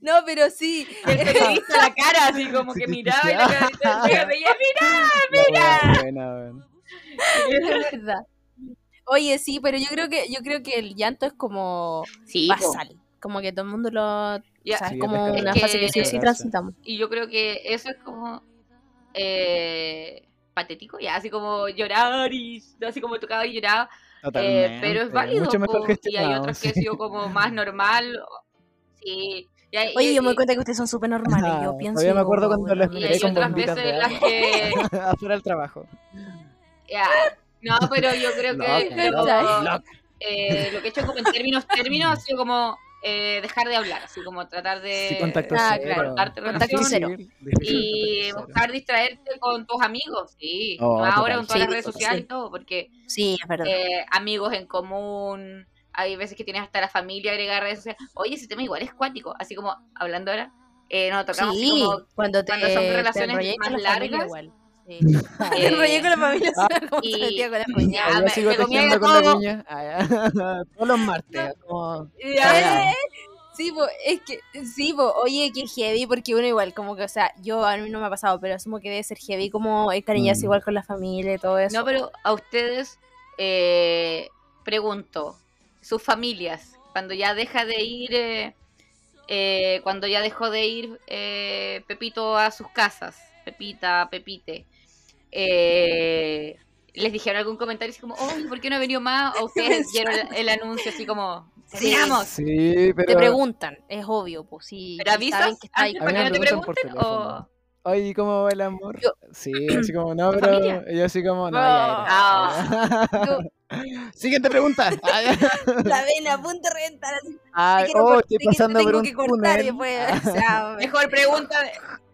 No, pero sí. El periodista la cara, así como que miraba y la cara me veía, mira. Wea buena, weón. Es verdad. Oye, sí, pero yo creo que yo creo que el llanto es como Sí, po. Como que todo el mundo lo. Ya, o sea, Sí, es como es una que- fase que sí sí transitamos. Y yo creo que eso es como eh, patético, ya, así como llorar y así como tocaba y lloraba. eh, pero es válido. Mucho mejor po, y hay otros que ha sí. sido como más normal. Sí, Y Oye, yo me doy cuenta que ustedes son súper normales. Yo pienso. todavía me acuerdo cuando bueno, esperé hay con otras veces de en las que... afuera del trabajo. ya, No, pero yo creo que eh, lo que he hecho como en términos, términos ha sido como eh, dejar de hablar, así como tratar de Sí, contacto Ah, cero. Contacto cero. Y buscar distraerte con tus amigos, sí. Oh, ahora con todas las redes sociales sí. y todo, porque Sí, es verdad. eh, amigos en común, hay veces que tienes hasta la familia agregada a redes sociales. Oye, ese tema igual es cuático, así como hablando ahora, eh, no, tocamos así sí, como cuando te, cuando son relaciones más largas, igual. Sí. eh, Me enrollé con la familia, suena como y- se metía con la cuñada. Ya, Yo me- sigo me tejiendo con la todo. cuña. Ah, ya. Todos los martes. Como... Ya, Sí, po, es que, sí, po, oye, que heavy, porque uno igual, como que, o sea, yo a mí no me ha pasado, pero asumo que debe ser heavy como encariñarse Mm. igual con la familia y todo eso. No, pero a ustedes eh, pregunto, sus familias, cuando ya deja de ir, eh, eh, cuando ya dejó de ir eh, Pepito a sus casas, Pepita, Pepite, eh, ¿les dijeron algún comentario así como, oh, ¿por qué no ha venido más? ¿O ustedes vieron el, el anuncio así como, Sí. terminamos? Sí, pero... Te preguntan, es obvio, pues sí. ¿Pero avisas que está ahí para que no te pregunten? O... Oye, ¿cómo va el amor? Yo- Sí, así como, no, ¿Tu pero familia? yo así como, no, Ah. ya, Yo- ya. Siguiente pregunta. Ah, la vena a punto de reventar. Ay, oh, estoy pasando por un cortar túnel. o sea, Mejor pregunta.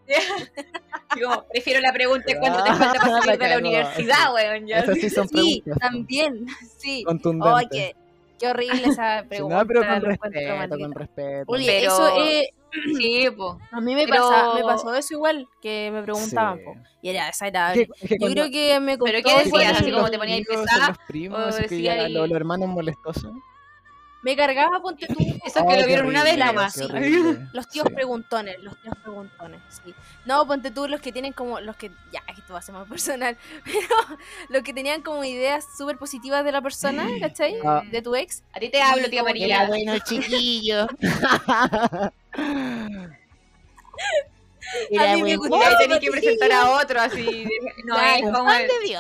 Como, prefiero la pregunta de cuánto te falta para salir de la universidad, weón. ya. Esas sí son sí, preguntas también, sí. contundentes. Ay, qué, qué horrible esa pregunta. no, pero con respeto, con respeto. Oye, Pero- eso eh, Sí, po. a mí me, Pero- pasa, me pasó eso igual, que me preguntaban, Sí. po, y era desagradable. Es que- es que Yo cuando- creo que me costó ¿Pero qué decías? Así como te ponías pesada, los primos, o decía ya ahí- los, los hermanos molestosos. Me cargaba, ponte tú, Eso es Oh, que lo qué vieron una vez Sí. horrible. los tíos Sí. preguntones, los tíos preguntones, sí. No, ponte tú los que tienen como, los que, ya, esto va a ser más personal, pero los que tenían como ideas súper positivas de la persona, ¿cachai? Ah. De tu ex. A ti te hablo, tía que María. bueno el chiquillo. A mí me Y gustaba. ahí tenés que presentar a otro así. No Claro. es como.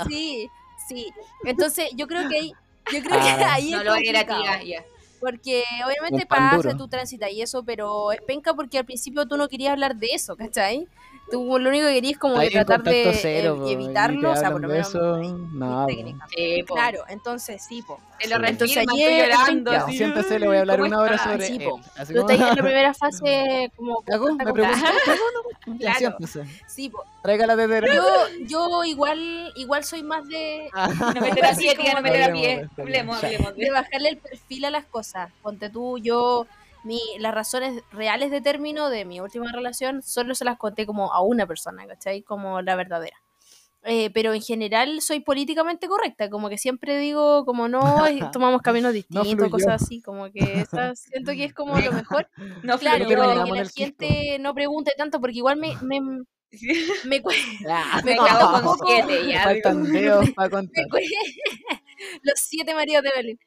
Sí, sí. Entonces, yo creo que ahí, yo creo que Ah. ahí No es lo era tía, ya. Porque obviamente pasa, duro. tú transitas y eso, pero es penca porque al principio tú no querías hablar de eso, ¿cachai? Tú lo único que querías como en tratar de cero, eh, evitarlo, o sea, por lo de menos eso, no. Sí. Claro, entonces sí, po. Te lo Sí. Entonces, es llorando. Ya, así, siéntese, le voy a hablar ¿cómo una hora sobre Sí, él. Así como, en la primera fase como... ¿Cago? ¿Me como- Claro. Sí, po. Tráigala de derecha. Yo, yo igual, igual soy más de, No me terapie, Así tía, no terapie. Hablemos de Hablemos, de bajarle el perfil a las cosas. Ponte tú, yo, mi, las razones reales de término de mi última relación solo se las conté como a una persona, ¿cachai? Como la verdadera. Eh, pero en general soy políticamente correcta, como que siempre digo como no, y tomamos caminos distintos, cosas así, como que esa- siento que es como lo mejor. No, Claro, pero para que la gente no pregunte tanto, porque igual me, me, me, cue- Ah, Me cuesta cago con siete ya. Para me los siete maridos de Berlín.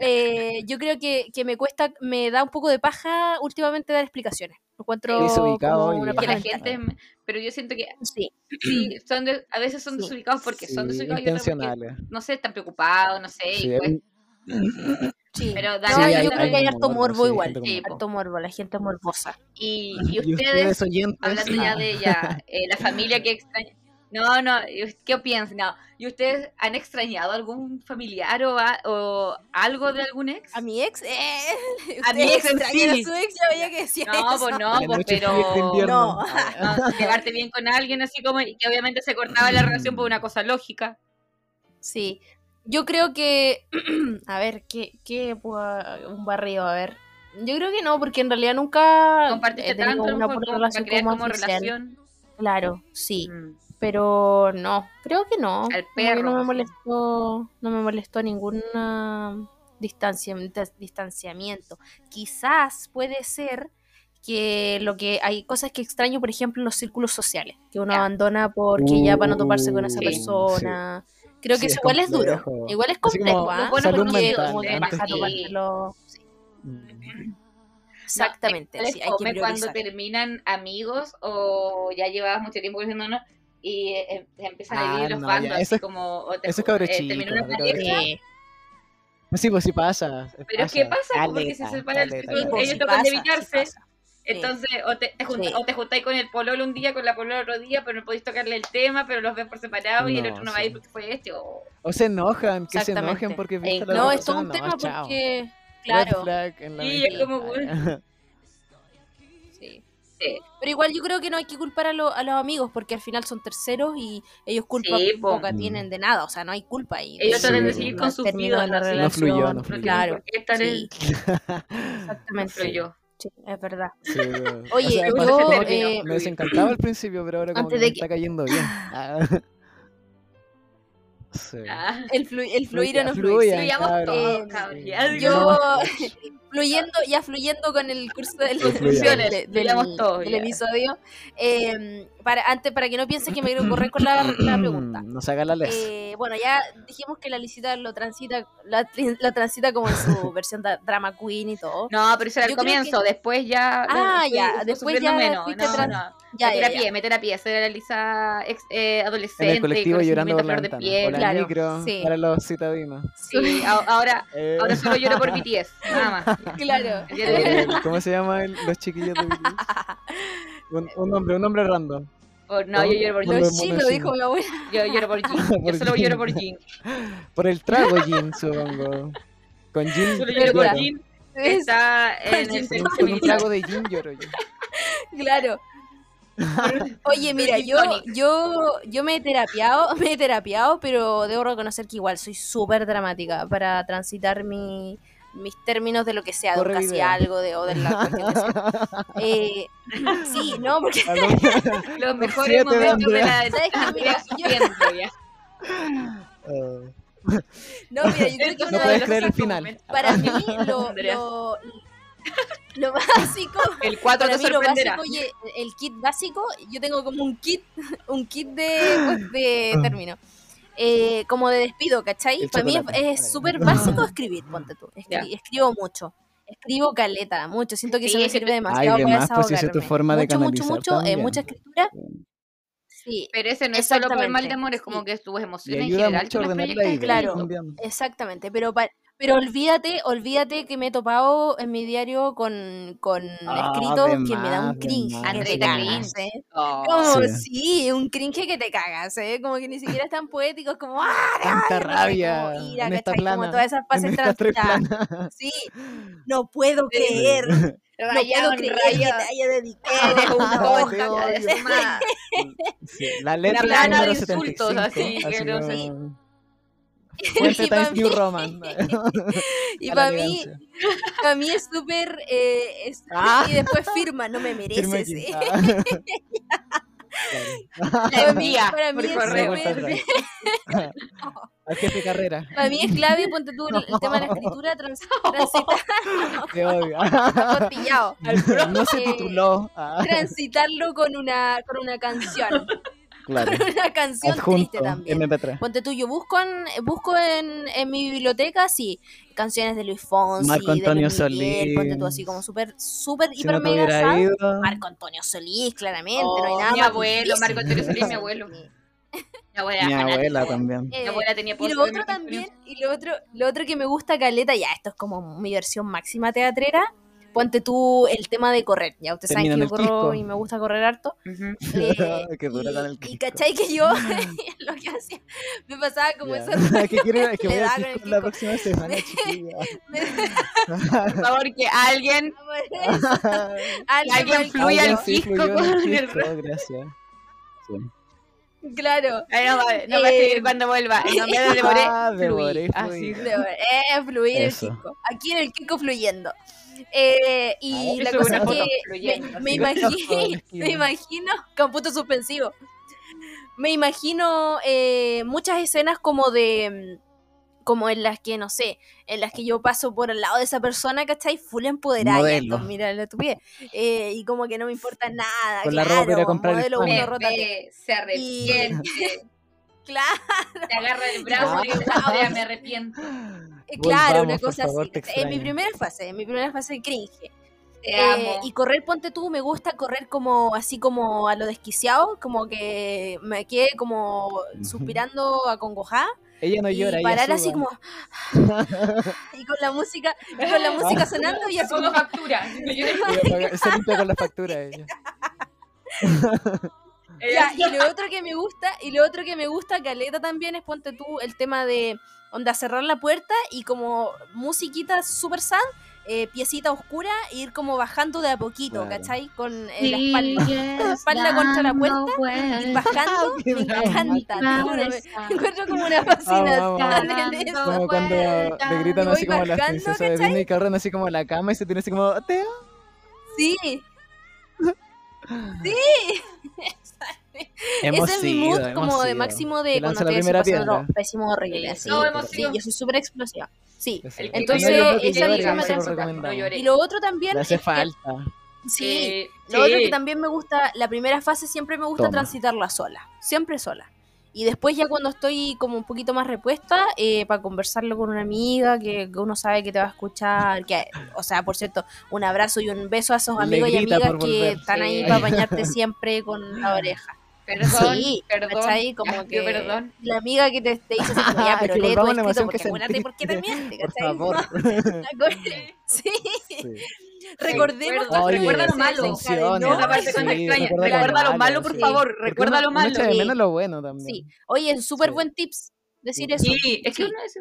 Eh, yo creo que, que me cuesta, me da un poco de paja últimamente dar explicaciones. Lo encuentro Desubicado, una Que paja la gente, pero yo siento que Sí, sí, son de- a veces son Sí. desubicados porque son desubicados y otras porque, intencionales. no sé, están preocupados, no sé, Sí, y pues, sí. Pero da- No, Sí, yo hay- creo que hay hay harto morbo, morbo sí, igual. Sí. Harto morbo, la gente es morbosa. y, y Y ustedes, oyentes. hablando ya de ella, eh, la familia que extraña. No, no, ¿y ¿qué piensan? No. ¿Y ustedes han extrañado algún familiar o, a- o algo de algún ex? A mi ex, eh, A mi ¿ustedes ex en extrañan sí. a su ex, ya veía que decía No, eso. pues no, la pues, pero. No. No, llevarte bien con alguien así como y que obviamente se cortaba la relación por una cosa lógica. Sí, yo creo que, a ver, ¿qué, qué puedo- un barrio? A ver, yo creo que no, porque en realidad nunca Compartiste tanto una como relación como relación. Claro, sí, Mm. Pero no, creo que no. Al perro, no me molestó, no me molestó ninguna distancia, dis- distanciamiento. Quizás puede ser que lo que hay cosas que extraño, por ejemplo, en los círculos sociales, que uno abandona porque ya para no toparse con esa Uh, persona. Creo Sí, que es eso igual es duro. Igual es como complejo, bueno, salud porque mental. como que antes baja que- topártelo. Sí. Exactamente, No, les sí, hay que come cuando terminan amigos o ya llevabas mucho tiempo diciéndonos y eh, se empiezan a Ah, dividir los no, bandos, así eso es- como o te- eso es cabro eh, chico, terminó una pareja, Sí, Sí, pues sí pasa. pero es que pasa, porque se separan, caleta, ellos caleta. sí tocan pasa, de sí evitarse, pasa. Entonces, o te, te junta- Sí. o te juntáis con el pololo un día, con la polola otro día, pero no podéis tocarle el tema, pero los ves por separado y el No, otro no va a sí. ir porque fue este. O... O se enojan, que se enojen porque a la No, es todo un tema chao. porque, claro, Sí, mente. es como, bueno. sí. Pero igual yo creo que no hay que culpar a, lo- a los amigos porque al final son terceros y ellos culpa Sí, po. poca tienen de nada, o sea, no hay culpa ahí. Ellos Sí, tratan de seguir con sus Terminó vidas. la así. No fluyó, relación, no fluyó. Claro, estar en- sí, No exactamente. fluyó. Sí, es verdad. Sí, pero- Oye, o sea, yo, eh, me desencantaba al principio, pero ahora como antes que de me que- está cayendo bien. Ah. Sí. Ah. El, flu- el fluir o no fluir. sí. Fluyamos claro. todos, Eh, cabrón, Yo, fluyendo, ya fluyendo con el curso del, Fluyamos. del- del- del episodio, eh, para, antes, para que no piensen que me quiero correr con la, la pregunta. No se haga la les. Eh, bueno, ya dijimos que la licita lo transita, la, transita como en su versión da- drama queen y todo. No, pero eso era el comienzo, después ya. Ah, fue- ya, después sufriendo ya menos. no. Ya, me ya, terapia, ya. me terapia, esa era Lisa ex, eh, adolescente. En el colectivo llorando por la a flor de piel. Claro, micro sí. para los citadinos. Sí, a- ahora, Eh, ahora solo lloro por BTS, nada más. Claro. De eh, ¿Cómo se llaman los chiquillos de BTS? Un, un nombre, un nombre random. Por- no, yo lloro por Los Jin. dijo mi abuela. Yo lloro por Jin. Yo solo lloro por Jin. Por el trago Jin, supongo. Con Jin. Solo lloro por. Jin. Es- Está en el militar. trago de Jin lloro yo. Claro. Oye, mira, yo, yo, yo me he terapiado, me he terapiado, pero debo reconocer que igual soy súper dramática para transitar mi, mis términos de lo que sea, de Corre un casi algo, de, o de la. Eh, sí, no, porque Los mejores siete de momentos de la. Eh, no, mira, yo creo que No puedes de- creer el los final. para mí lo, lo, lo básico El 4 para te lo sorprenderá. básico, oye, el kit básico, yo tengo como un kit, un kit de, pues, de Ah. Eh, como de despido, ¿cachai? El Para mí es- chocolate. es súper básico escribir, ponte tú. Escri- Ya. Escribo mucho. Escribo caleta, mucho. Siento que Sí, eso me que sirve demasiado Ay, para pues, es tu forma de mucho, mucho, mucho, eh, mucha escritura. Sí, Pero ese no es solo por mal de amor, es Sí. como que tus emociones en general. mucho tú las proyectas claro. también. exactamente. Pero pa- pero olvídate, olvídate que me he topado en mi diario con, con Ah, escritos que me da un cringe. más. que te cagas, cringe. ¿eh? Oh. Como, Sí. sí, un cringe que te cagas, ¿eh? Como que ni siquiera es tan poético, es como, ¡ah! Tanta rabia, rabia como ira, en esta ¿cachai? Como plana. todas esas fases transitadas. Sí, no puedo creer, no Rayado puedo en creer que te haya dedicado una hoja. Sí, La letra plana de insultos, 75. así, así que no sé. Fuente Y Times New mí- Roman. Y para mí, para mí es súper, eh, es- Ah. y después firma, no me mereces. ¿eh? Claro. La envía para mí es súper- carrera. Para mí es clave, ponte tú el, el tema de la escritura, trans, transitar, apostillado. No se Eh, tituló. Ah, transitarlo con una, con una canción. Claro. Con una canción Adjunto. triste también. MP3. Ponte tú, yo busco en, busco en, en mi biblioteca, sí, canciones de Luis Fonsi, Marco de Antonio Luis Miguel, Solís. ponte tú así como súper, súper, Si hiper no mega sad. Marco Antonio Solís, claramente, Oh, no hay nada mi más abuelo, difícil. Marco Antonio Solís, mi abuelo. Mi abuela, Mi abuela también. Eh, Mi abuela tenía y póster lo de otro también, y lo otro, lo otro que me gusta, Caleta, ya, esto es como mi versión máxima teatrera. Ponte tú el tema de correr. Ya ustedes saben que yo corro Quisco. y me gusta correr harto. Ujú. Eh, Qué dura y, con el y Quisco. cachai que yo lo que hacía, me pasaba como Ya. eso. Es que quiero es que voy a con el la próxima semana, chiquilla. Por favor, que alguien, alguien fluya Alguien el Quisco con el gracias. Sí. Claro. Ay, no, va- no va a Eh, escribir cuando vuelva. En nombre de Deboré, Ah. Deboré, Así. De- eh, fluir Eso. el Kiko. Aquí en el Kiko fluyendo. Eh, y Ah, la cosa es que me, me imagino, el me imagino, con punto suspensivo, me imagino eh, muchas escenas como de, mm, como en las que, no sé, en las que yo paso por al lado de esa persona, ¿cachai? Full empoderada, esto, mira la estupidez. Eh, y como que no me importa nada, Con la claro, ropa para ir a comprar el modelo uno, ve, se arrepiente, Claro. te agarra el brazo y dice, "Andrea, me arrepiento. Eh, Claro, una cosa favor, así. En mi extraño. primera fase, en mi primera fase de cringe. Eh, y correr, ponte tú, me gusta correr como así como a lo desquiciado, como que me quedé como suspirando acongojada. Ella no llora, y ella parar así suda. como y con la música y con la música sonando y así como factura. Ella Se limpia con la factura ella. Ya, y lo otro que me gusta, y lo otro que me gusta, Caleta también, es ponte tú el tema de onda cerrar la puerta y como musiquita super sad, eh, piecita oscura, e ir como bajando de a poquito, Claro. ¿cachai? Con eh, la espalda, la espalda contra la puerta, ir bajando, me encanta, me- me encuentro como una fascinación en eso. Como cuando le gritan así voy como las bajando, princesas de. Disney que corren así como la cama y se tiene así como Teo. Sí, sí. Hemos Ese es mi sido, mood como de sido. máximo de cuando la primera estoy piedra. pésimo horrible. Sí, Sí, todos hemos sí, sido. yo soy súper explosiva. Sí. El No Entonces, que esa recomendamos. no lloré. Y lo otro también Le hace es que- falta. sí, Lo otro que también me gusta, la primera fase siempre me gusta Toma. transitarla sola, siempre sola. Y después ya cuando estoy como un poquito más repuesta, eh, para conversarlo con una amiga que, que uno sabe que te va a escuchar, que, o sea, por cierto, un abrazo y un beso a esos amigos y amigas que volver. están ahí Sí. para bañarte siempre con la oreja. Perdón, Sí, perdón. ¿cachai? Como ya, que yo perdón. la amiga que te, te así como, ya, pero lee tu escrito porque acuérdate por qué Por favor. Sí, Sí. recordemos Recuerda- Oye, recuerda lo malo. desencadenó. Esa parte cuando Sí, extraña. recuerda lo Recuerda lo malo, por sí. favor. Recuerda lo malo. echa de Sí. menos lo bueno también. Sí. Oye, es súper Sí. buen tips decir Sí. eso. Sí, es que Sí. uno es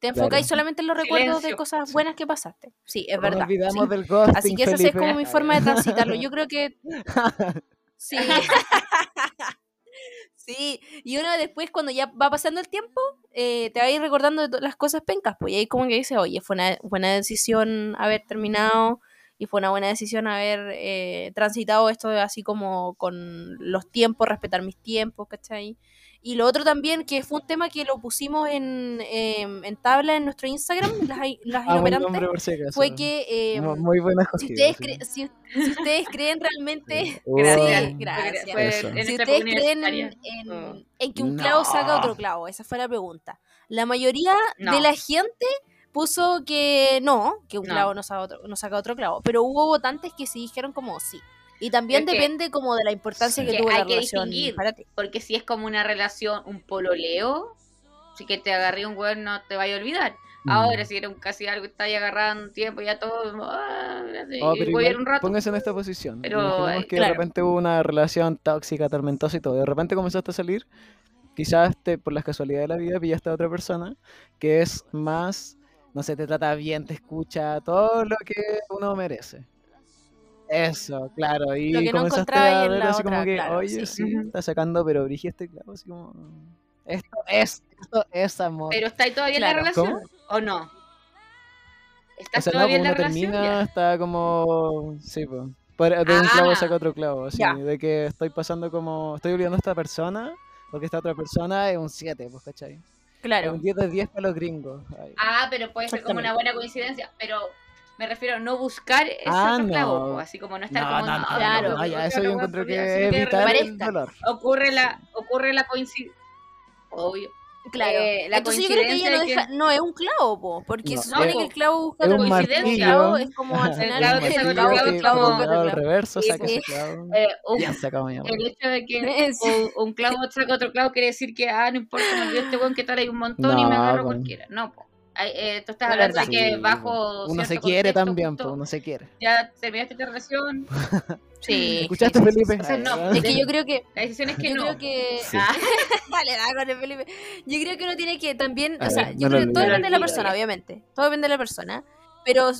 Te enfocáis Claro. solamente en los recuerdos de cosas buenas que pasaste. Sí, es No verdad. nos olvidamos sí. del ghosting, Así que esa es como mi forma de transitarlo. Yo creo que. Sí. Sí, y uno después cuando ya va pasando el tiempo, eh, te va a ir recordando de las cosas pencas, pues y ahí como que dice, oye, fue una buena decisión haber terminado y fue una buena decisión haber eh, transitado esto así como con los tiempos, respetar mis tiempos, ¿cachai? Y lo otro también, que fue un tema que lo pusimos en, em, en tabla en nuestro Instagram, las, las Ah, inoperantes, nombre por si acaso. fue que... Muy buena si sí. si, si ustedes creen realmente... Uh, Gracias. Gracias. En Si ustedes creen en, en que un clavo saca otro clavo, esa fue la pregunta. La mayoría No. de la gente puso que no, que un No. clavo no saca, otro, no saca otro clavo, pero hubo votantes que sí dijeron como sí. Y también Es que- depende como de la importancia Sí. que Que tuvo hay la que relación distinguir. para ti. Porque si es como una relación, un pololeo, si que te agarré un weón no te vaya a olvidar. Mm. Ahora, si era un casi algo que está ahí agarrando un tiempo, ya todo. ah, así, Oh, pero voy a ir un rato. Póngase en esta posición. Pero, Imaginemos eh, que claro. de repente hubo una relación tóxica, tormentosa y todo. De repente comenzaste a salir. Quizás te, por las casualidades de la vida pillaste a otra persona que es más, no sé, te trata bien, te escucha, todo lo que uno merece. Eso, claro. Y Lo que no comenzaste encontraba ahí a en ver la así como otra, que, claro, oye, sí. sí, está sacando, pero brilla este clavo, así como. Esto es, esto es amor. Pero está ahí todavía en Claro. la relación, ¿Cómo? ¿o no? O ¿Estás sea, no, todavía pues en la uno relación? termina, Ya. está como. Sí, pues. Por- De un clavo Ah, saca otro clavo, así. ya. De que estoy pasando como. Estoy olvidando a esta persona, porque esta otra persona es un 7, pues, ¿cachai? Es Claro. un 10 de 10 para los gringos. Ay. Ah, pero puede ser como una buena coincidencia, pero me refiero a no buscar ese Ah, otro clavo, no. po, así como no estar No, como no, no, Claro. no, no, ya, eso yo encuentro que que evitar el dolor. ocurre la ocurre la coincidencia obvio Claro. Eh, la Entonces yo creo que ella no, coincidencia deja- no es un clavo, po, porque No, se supone es- que el clavo busca otro un clavo. clavo es como al El final clavo que el saca otro clavo clavo, que el clavo clavo- busca otro al clavo. reverso, Sí, saca sí. ese clavo. eh, un- Ya sacamos mi amor. el hecho de que Sí. un, clavo saca otro clavo quiere decir que ah no importa me olvidé este weón que tal hay un montón y me No, agarro pues. cualquiera no po. Eh, tú estás La hablando de verdad. que Sí, bajo Uno se quiere contexto, también, justo, pues, uno se quiere. ya terminaste esta relación Sí. ¿Escuchaste, sí, sí, sí, Felipe? sí. O sea, no, Es que yo creo que la decisión es que yo no creo que Sí. Ah, dale, dale con el Felipe. Yo creo que uno tiene que también, A o sea, ver, yo no creo que todo depende de la persona, obviamente. Todo depende de la persona, pero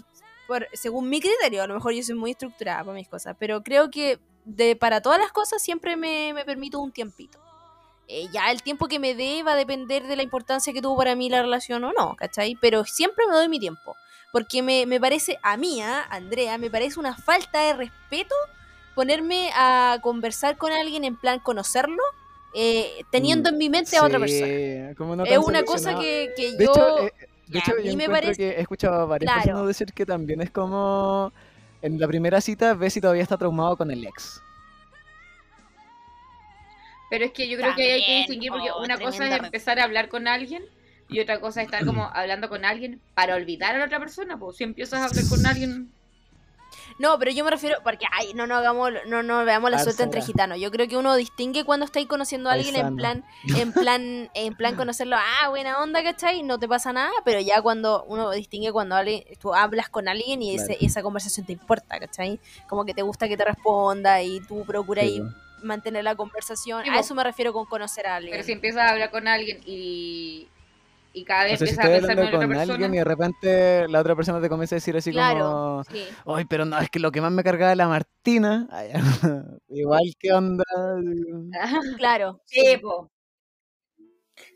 por, según mi criterio, a lo mejor yo soy muy estructurada para mis cosas, pero creo que de para todas las cosas siempre me, me permito un tiempito. Eh, ya el tiempo que me dé va a depender de la importancia que tuvo para mí la relación o no, ¿cachai? Pero siempre me doy mi tiempo. Porque me, me parece, a mí, a Andrea, me parece una falta de respeto ponerme a conversar con alguien en plan conocerlo, eh, teniendo en mi mente a otra persona. Sí, como no Es una cosa que, que De yo... hecho, eh, de a hecho yo me parece- que he escuchado a varias Claro. personas decir que también es como en la primera cita ves si todavía está traumado con el ex. Pero es que yo creo que ahí hay que También, distinguir porque oh, una cosa es empezar a hablar con alguien y otra cosa es estar como hablando con alguien para olvidar a la otra persona. Pues si empiezas a hablar con alguien, No, pero yo me refiero, porque ay, no nos hagamos, no nos veamos la suerte entre gitanos. Yo creo que uno distingue cuando estáis conociendo a alguien en plan, en plan, en plan conocerlo, ah, buena onda, ¿cachai? No te pasa nada, pero ya cuando uno distingue cuando alguien, tú hablas con alguien y ese- Claro. esa conversación te importa, ¿cachai? Como que te gusta que te responda y tú procuras Sí. Mantener la conversación. Sí, a eso me refiero con conocer a alguien. Pero si empiezas a hablar con alguien y, y cada vez O sea, si empiezas a estoy pensar en hablando otra con alguien y de repente la otra persona te comienza a decir así claro, como, sí. ay, pero no, es que lo que más me cargaba de la Martina, ay, igual que onda, Claro, Sí, po.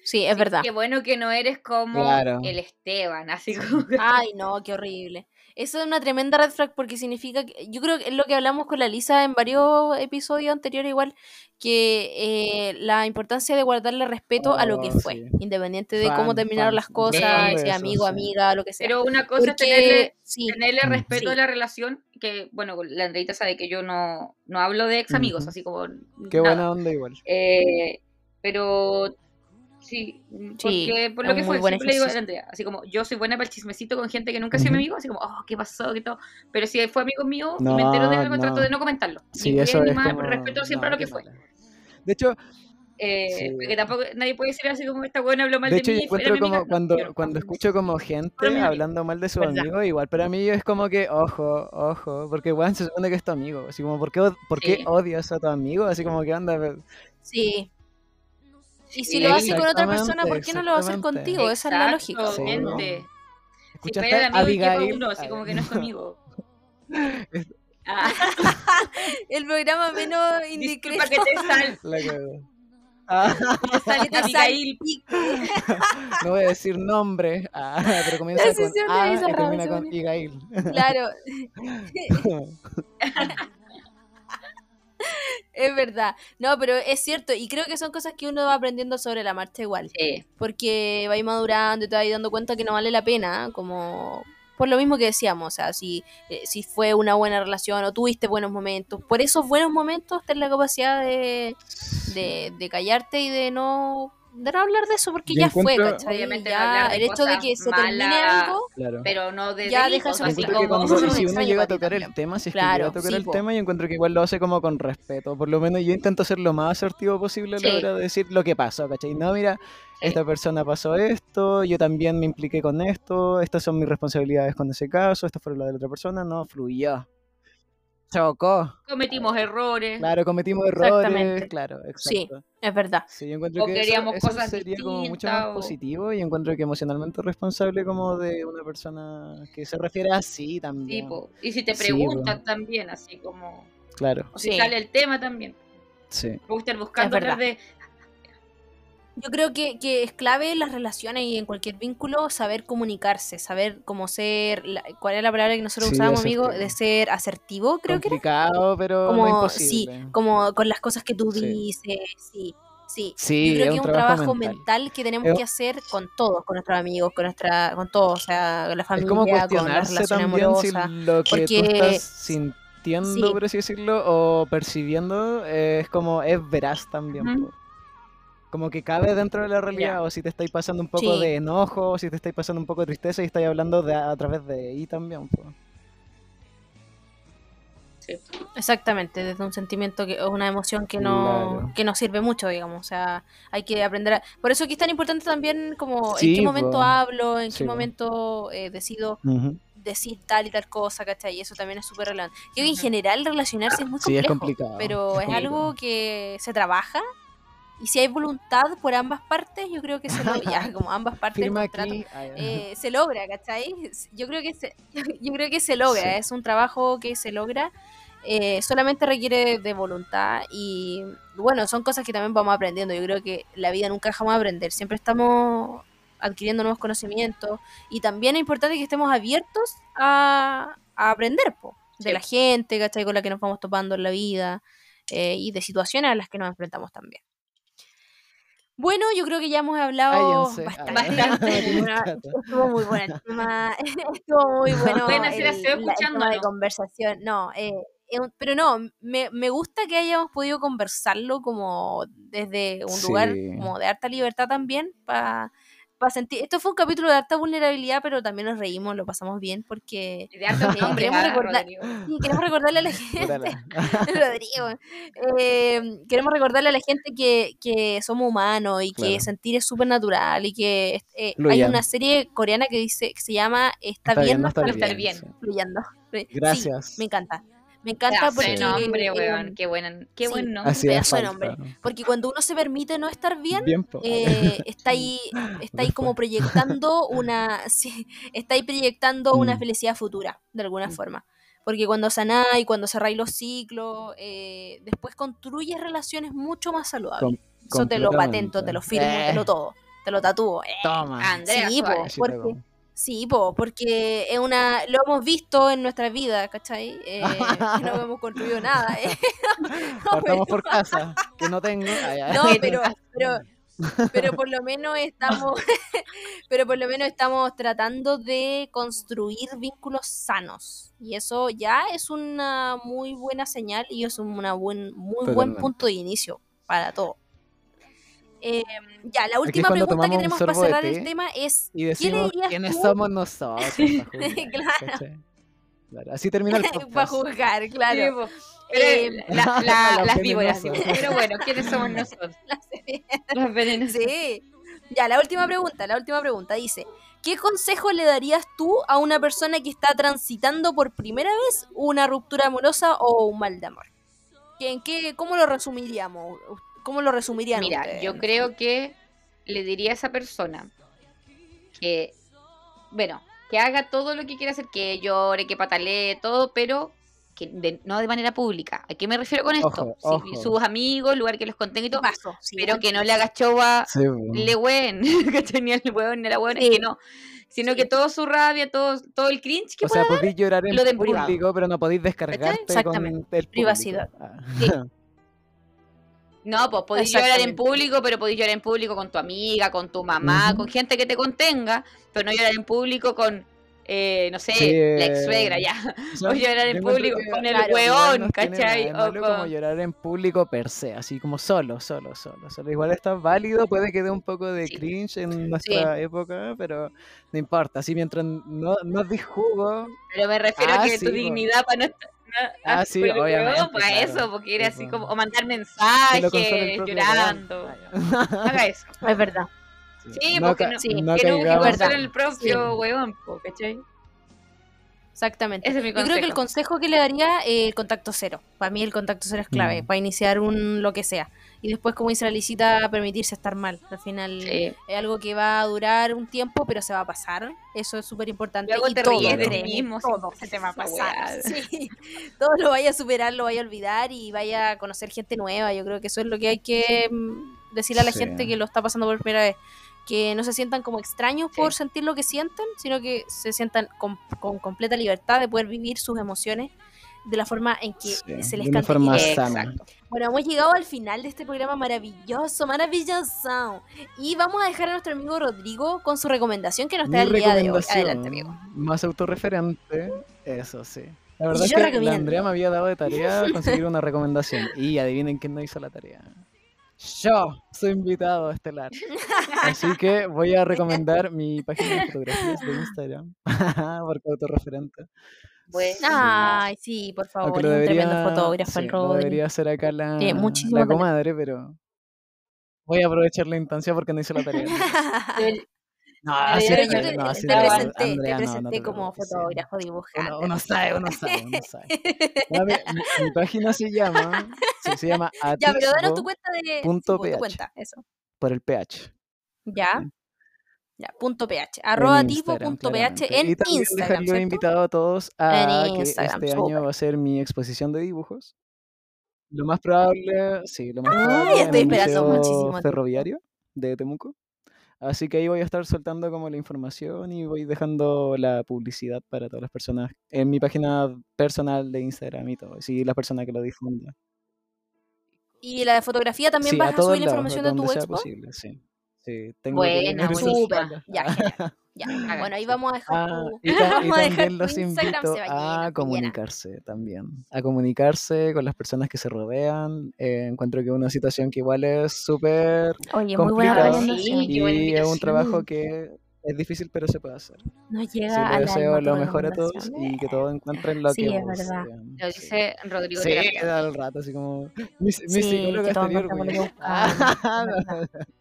sí, es verdad. Qué bueno que no eres como Claro. el Esteban, así como que- Ay, no, qué horrible. Eso es una tremenda red flag porque significa que, yo creo que es lo que hablamos con la Lisa en varios episodios anteriores igual, que eh, la importancia de guardarle respeto a lo que Oh, fue, sí. independiente de Fan, cómo terminaron fan, las cosas, de si eso, amigo, sí. amiga, lo que sea. Pero una cosa es tenerle, sí, tenerle Mm. respeto Sí. a la relación, que bueno, la Andreita sabe que yo no, no hablo de ex amigos, así como qué nada. buena onda igual. Eh, pero sí, Sí, porque por lo que fue, siempre le digo a. Andrea, así como yo soy buena para el chismecito con gente que nunca ha sido mi amigo, así como, oh, ¿qué pasó? ¿Qué todo? Pero si fue amigo mío y me entero de algo, no. trato de no comentarlo. Sí, ni eso bien ni es mal, como... respeto siempre no, lo que fue. mala. De hecho, Eh, Sí. Porque tampoco nadie puede decir así como esta buena habló mal de de, hecho yo mí. era encuentro como amiga". No, cuando, yo no. cuando escucho como gente hablando mal de su ¿Verdad? amigo, igual para mí es como que, ojo, ojo, porque weón se supone que es tu amigo, así como, ¿por qué, por qué Sí. odias a tu amigo? Así como que anda, Sí. Y si Sí, lo hace con otra persona, ¿por qué no lo va a hacer contigo? Esa es la lógica. Exactamente. Si ¿Escuchaste fuera el amigo Abigail? uno, así como que no es. Es- Ah, El programa menos indiscreto. disculpa que te sal. La cagó. Ah, te Abigail. no voy a decir nombre, ah, pero comienza con A y termina con. Claro, es verdad. No, pero es cierto. Y creo que son cosas que uno va aprendiendo sobre la marcha igual. Sí, porque va a ir madurando y te vas dando cuenta que no vale la pena, como por lo mismo que decíamos, o sea, si, eh, si fue una buena relación o tuviste buenos momentos, por esos buenos momentos ten la capacidad de, de, de callarte y de no, de no hablar de eso porque Yo ya fue, ¿cachai? Obviamente Ya de el hecho de que se termine malas, algo, Claro. pero no de Ya deja su Yo así que como... cuando, eso si uno llega a tocar el tema, si es que Claro, llega a tocar sí, el po. tema, yo encuentro que igual lo hace como con respeto. Por lo menos yo intento ser lo más asertivo posible a la Sí. hora de decir lo que pasó, ¿cachai? No, mira, Sí. esta persona pasó esto, yo también me impliqué con esto, estas son mis responsabilidades con ese caso, esto fue lo de la otra persona, no, fluyó. Chocó. Cometimos errores. Claro, cometimos errores, Exactamente. claro, Sí. exacto. es verdad. Sí, yo encuentro O que eso- queríamos eso, cosas sería como mucho más distintas, o- positivo y encuentro que emocionalmente responsable como de una persona que se refiere así también. tipo, y si te Sí, preguntan también, así como... Claro, O si Sí. sale el tema también. sí. Me gusta ir buscando de... Yo creo que, que es clave en las relaciones y en cualquier vínculo saber comunicarse, saber cómo ser, la- cuál es la palabra que nosotros Sí, usábamos, amigo, de ser asertivo, creo que era. Complicado, pero no como imposible. sí, como con las cosas que tú dices, sí, sí. Sí, Yo creo es que es un trabajo trabajo mental. mental. que tenemos Es- que hacer con todos, con nuestros amigos, con nuestra, con todos, o sea, con la familia, como con la relación amorosa. si lo que tú porque- estás sintiendo, Sí. por así decirlo, o percibiendo, eh, es como es veraz también. Po. Como que cabe dentro de la realidad, o si te estáis pasando un poco Sí. de enojo, o si te estáis pasando un poco de tristeza y estáis hablando de, a través de ahí también. po. Sí. Exactamente, desde un sentimiento que o una emoción que no Claro. que nos sirve mucho, digamos, o sea, hay que aprender a... Por eso que es tan importante también como en qué momento po. hablo, en Sí, qué momento eh, decido decir tal y tal cosa, ¿cachai? Y eso también es súper relevante. Que en general relacionarse es muy Sí, es complejo, complicado, pero es es algo que se trabaja y si hay voluntad por ambas partes, yo creo que se logra, ya, como ambas partes del Firma contrato, aquí. ah, eh, se logra, ¿cachai? Yo creo que se, yo creo que se logra, Sí. es un trabajo que se logra, eh, solamente requiere de voluntad y bueno, son cosas que también vamos aprendiendo, yo creo que la vida nunca dejamos de aprender, siempre estamos adquiriendo nuevos conocimientos y también es importante que estemos abiertos a, a aprender po, de Sí. la gente, ¿cachai? Con la que nos vamos topando en la vida eh, y de situaciones a las que nos enfrentamos también. Bueno, yo creo que ya hemos hablado bastante. Bastante. Bueno, estuvo muy bueno el tema. Estuvo muy bueno. Pueden hacer tema de conversación. No, eh, eh, pero no, me, me gusta que hayamos podido conversarlo como desde un lugar como de harta libertad también, para para sentir. Esto fue un capítulo de alta vulnerabilidad, pero también nos reímos, lo pasamos bien porque de hartos Eh, nombres, queremos recordar- sí, queremos recordarle a la gente. Rodrigo. Eh, queremos recordarle a la gente que, que somos humanos y que Claro. sentir es súper natural y que eh, hay una serie coreana que dice que se llama Está, Está bien, bien, no estar bien. Fluyendo. Sí, Gracias. me encanta. Me encanta porque nombre, eh, weón. Qué, buena, qué sí. buen nombre. Así pedazo de nombre. porque cuando uno se permite no estar bien, eh, está ahí, está ahí como proyectando una, sí, está ahí proyectando una Mm. felicidad futura, de alguna Mm. forma. Porque cuando sanáis, cuando cerráis los ciclos, eh, después construyes relaciones mucho más saludables. Eso te lo patento, te lo firmo, te lo Eh. todo, te lo tatúo. eh. Toma. Andrea Sí, po, porque-. Sí, po, porque es una, lo hemos visto en nuestra vida, ¿cachai? Eh, que no hemos construido nada. eh. No, pero- por casa, que no tengo. Ay, ay. no, pero, pero, pero por lo menos estamos, pero por lo menos estamos tratando de construir vínculos sanos. Y eso ya es una muy buena señal y es una buen, muy buen punto de inicio para todo. Eh, ya, la última pregunta que tenemos para cerrar el tema es Y ¿qué le decimos dirías quiénes tú somos nosotros. Claro. Así termina el para podcast. juzgar? Claro. Eh, la- la- las víboras. Pero bueno, ¿quiénes somos nosotros? Las venenosas. Sí. Ya, la última pregunta, la última pregunta dice, ¿qué consejo le darías tú a una persona que está transitando por primera vez una ruptura amorosa o un mal de amor? ¿Qué- ¿En qué, ¿Cómo lo resumiríamos? ¿Cómo lo resumirían Mira, ustedes? yo creo que le diría a esa persona que, bueno, que haga todo lo que quiera hacer, que llore, que patalee, todo, pero que de- no de manera pública. ¿A qué me refiero con esto? Ojo, Sí, ojo. sus amigos, lugar que los contenga y todo, Paso, sí. pero que no le hagas show a Sí, po. le weón, que ni al weón ni a la weón, Sí. que no, sino Sí. que todo su rabia, todo, todo el cringe que O sea, pueda podéis llorar en lo privado. público, pero no podéis descargarte con Exactamente. el público. Privacidad. Ah. No, pues podéis llorar en público, pero podéis llorar en público con tu amiga, con tu mamá, con gente que te contenga, pero no llorar en público con, eh, no sé, Sí, la eh, ex suegra, ya. O sea, O llorar en público que con el claro, weón, no ¿cachai? nada O malo como con- llorar en público per se, así como solo, solo, solo, solo. Igual está válido, puede que dé un poco de Sí. cringe en nuestra época, pero no importa, así mientras no, no dis jugo, Pero me refiero Ah, a que sí, tu dignidad para no estar. No- Ah, ah, sí, pero, obviamente, weón, para claro. eso, porque era Sí, así como, o mandar que mensajes, llorando. weón. Haga eso. Es verdad. Sí, no, porque no, sí, que no no caigamos- que ser el propio weón, po, ¿cachai? Exactamente. Ese es mi Yo creo que el consejo. que le daría eh, el contacto cero. Para mí el contacto cero es clave, Mm. para iniciar un lo que sea. Y después, como dice la licita, permitirse estar mal. Al final Sí. es algo que va a durar un tiempo, pero se va a pasar. Eso es súper importante. Y te todo, ríes de ti mismo, todo se te va a pasar. Sí. Todo lo vaya a superar, lo vaya a olvidar y vaya a conocer gente nueva. Yo creo que eso es lo que hay que mm, decirle a la Sí. gente que lo está pasando por primera vez. Que no se sientan como extraños por Sí. sentir lo que sienten, sino que se sientan con, con completa libertad de poder vivir sus emociones de la forma en que Sí, se les. Exacto. Bueno, hemos llegado al final de este programa maravilloso, maravilloso. Y vamos a dejar a nuestro amigo Rodrigo con su recomendación que nos trae el día de hoy. Adelante, amigo. Más autorreferente, eso sí. La verdad Yo es que la. Andrea me había dado de tarea conseguir una recomendación. Y adivinen quién no hizo la tarea. Yo soy invitado estelar. Así que voy a recomendar mi página de fotografías de Instagram. Porque autorreferente. Bueno. Ay, sí, por favor, Aunque lo un debería, tremendo fotógrafo sí, el lo Rodri. debería hacer acá la, la comadre, pero voy a aprovechar la instancia porque no hizo la tarea. No, Pero sí, yo te- no, presenté, te Andrea, presenté como preocupes, sí. fotógrafo, dibujante. Uno, uno sabe, uno sabe, uno sabe. Mi, página se llama, sí, se llama Ya, pero danos tu cuenta de punto sí, pues, tu ph. cuenta, eso. por el PH. Ya. Ya, punto ph. en Arroba Instagram, tipo punto ph en y también Instagram. ¿cierto? invitado a todos a En que Instagram, este año va a ser mi exposición de dibujos. Lo más probable, sí, lo más Ay, probable en estoy esperando muchísimo. Ferroviario de Temuco. Así que ahí voy a estar soltando como la información y voy dejando la publicidad para todas las personas en mi página personal de Instagram y todo. Sí, la persona que lo difunda. Y la de fotografía también Sí, vas a a subir la lados, información de tu expo. posible, sí. Sí, tengo que Buena, Súper, ya. Ya. Hagan. Bueno, ahí vamos a dejar Ah, tu, y, ta- y vamos a dejar también tu los invito llena, a llena. comunicarse también, a comunicarse con las personas que se rodean. Eh, encuentro que es una situación que igual es súper Oye, muy buena complicada. Sí, y es un trabajo que es difícil pero se puede hacer. Nos Sí, llega le al deseo lo mejor a todos y que todos encuentren lo Sí, que es verdad. Lo Sí. dice Rodrigo Sí, al rato, así como. Mi, mi Sí, psicólogo exterior, güey. que buscamos,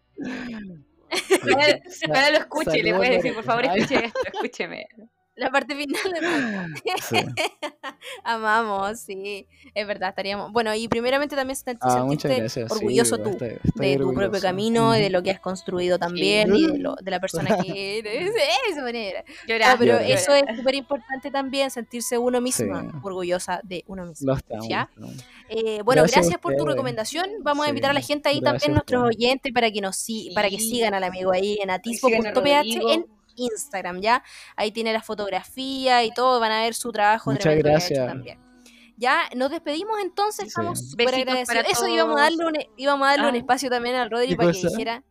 Ojalá lo escuche, le puedes decir, por favor, escuche esto, escúcheme. La parte final de Sí. Amamos, sí, es verdad, estaríamos. Bueno, y primeramente también sent- Ah, gracias. sí, orgulloso güey, tú estoy- estoy de tu propio camino y de lo que has construido también y de, lo, de la persona que eres. De esa manera. Llorar, No, pero Llorar. eso es súper importante también, sentirse uno misma Sí. orgullosa de uno mismo. Lo estamos. ¿Ya? lo estamos. Eh, bueno, Gracias por tu recomendación. Vamos a Sí, invitar a la gente ahí gracias también, nuestros oyentes, para que nos para que Sí. sigan al amigo ahí en sigan a atisbo.ph Rodrigo. en Instagram, ¿ya? Ahí tiene la fotografía y todo, van a ver su trabajo Muchas tremendo que ha hecho gracias. también. Ya, nos despedimos entonces, Sí. estamos súper agradecidos. para Eso íbamos a darle un, íbamos a darle un Ah. espacio también al Rodri ¿Qué para que dijera.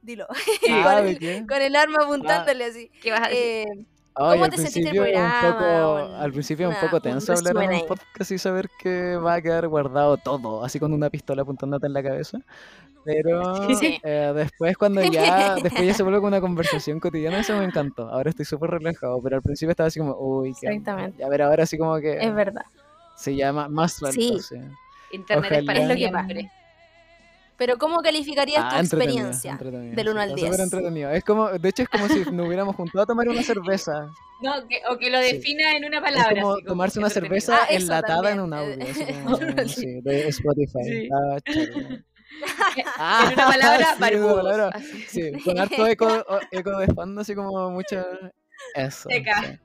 Dilo. Ah, con, ¿de el, qué? con el arma apuntándole así. ¿Qué vas a decir? Eh, Ay, ¿Cómo te sentiste el un poco- Un- al principio una- un poco un tenso hablar en un podcast y saber que va a quedar guardado todo, así con una pistola apuntándote en la cabeza. Pero Sí. eh, después cuando ya, después ya se vuelve con una conversación cotidiana, eso me encantó. Ahora estoy súper relajado, pero al principio estaba así como, uy, qué onda". Exactamente. Ya ver, ahora así como que es verdad. se llama más suelto, Sí. sí. Internet es para ojalá. Es lo que pasa. Pero ¿cómo calificarías Ah, tu entretenido, experiencia? entretenido, del sí, uno al está 10. súper entretenido. Es como, de hecho es como si nos hubiéramos juntado a tomar una cerveza. No, que, o que lo Sí. defina en una Es palabra. como así, como tomarse una cerveza Ah, enlatada en un audio, como, sí. sí, de Spotify. Sí. Ah, en una palabra, sí, una palabra. Sí, con harto eco, eco de fondo, así como mucha... Eso. Seca.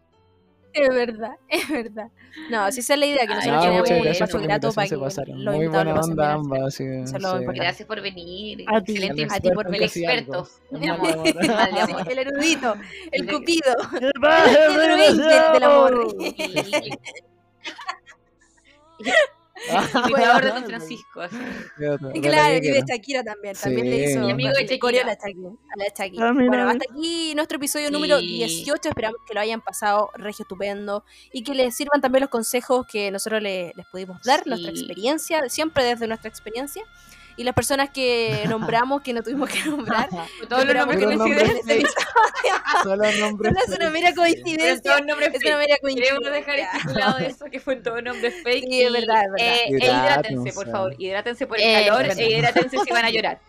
Sí. Es verdad, es verdad. No, si esa es la idea, que nosotros No, muchas un bueno, gracias espacio por la grato para que se pasaron. Muy buena onda ambas, sí. por- Gracias por venir. A ti, Excelente El a ti por El experto. El erudito, el cupido, ¡Qué el del amor. Imitador de Don Francisco. Claro, y de Shakira también. También le Sí. hizo Mi amigo de el coreo a la Shakira. Shakira. A la Shakira. Ah, bueno, hasta aquí nuestro episodio número Sí. 18. Esperamos que lo hayan pasado regio estupendo y que les sirvan también los consejos que nosotros le- les pudimos dar, nuestra Sí. experiencia, siempre desde nuestra experiencia. Y las personas que nombramos, que no tuvimos que nombrar. Todos los nombres que fake. Solo nombres es una mera coincidencia. todos nombres Es una mera Queremos coincidencia. dejar estipulado eso, que fue todo nombre fake. Sí, es verdad, es verdad. eh, e Hidrátense. por favor. Hidrátense por el Eh, calor e hidrátense si van a llorar.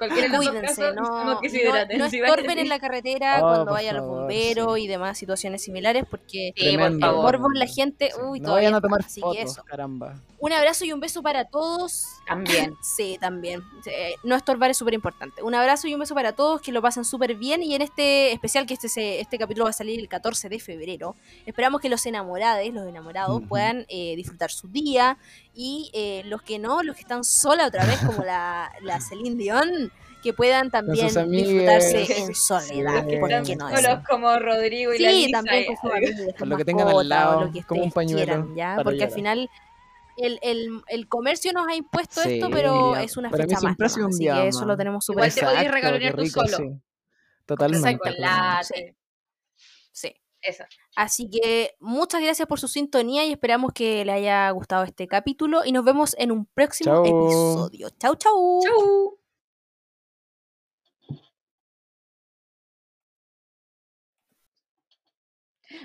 Cualquiera de los dos Cuídense, casos, no, necesitamos que se no, no estorben en la carretera Oh, cuando vayan los bomberos sí. y demás situaciones similares porque Sí, por favor. la gente, Sí. uy, no todavía vayan a tomar así que fotos, eso. caramba. Un abrazo y un beso para todos. También. Sí, también. Eh, No estorbar es súper importante. Un abrazo y un beso para todos, que lo pasen súper bien. Y en este especial, que este, se- este capítulo va a salir el 14 de febrero, esperamos que los enamorados, los enamorados, puedan eh, disfrutar su día. Y eh, los que no, los que están sola otra vez, como la, la Celine Dion, que puedan también disfrutarse en soledad. Sí. ¿Por qué no eso? como Rodrigo y la Sí, Lisa. también con sus amigos, Con con lo que tengan al lado, lo que como un pañuelo quieran, ¿ya? Porque al final el, el, el comercio nos ha impuesto Sí, esto, pero es una para mí fecha más. un así que eso lo tenemos súper Igual te podías regalonear tú solo. sí. Totalmente. Chocolate. Sí. Eso. Así que muchas gracias por su sintonía y esperamos que le haya gustado este capítulo y nos vemos en un próximo Chau. episodio. Chau, chau. Chau.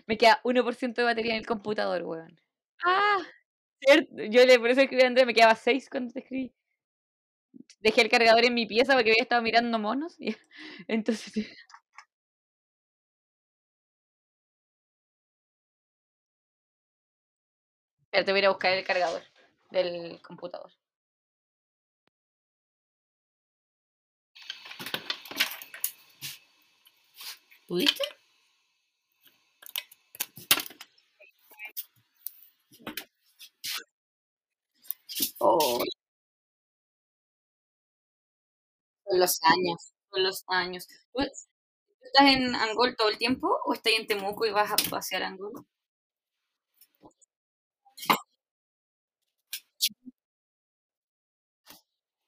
Me queda 1% de batería en el computador, weón. Ah, cierto. Yo le por eso escribí a Andrea, me quedaba 6 cuando te escribí. Dejé el cargador en mi pieza porque había estado mirando monos. Y, entonces. Espérate, voy a ir a buscar el cargador del computador. ¿Pudiste? Oh. Son los años, los años. ¿Tú tú estás en Angol todo el tiempo o estás en Temuco y vas a pasear a Angol?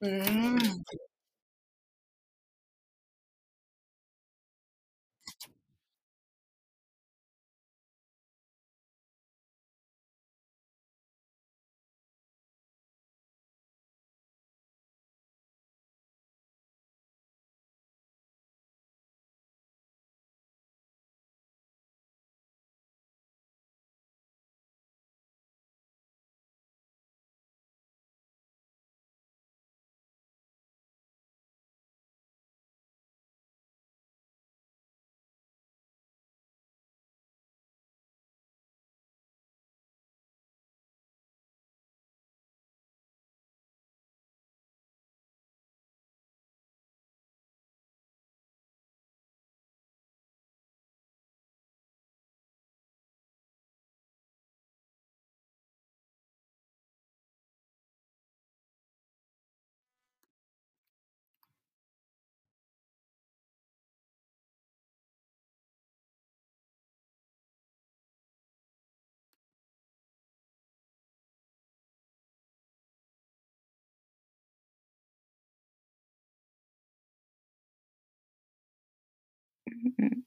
Mm. Mm.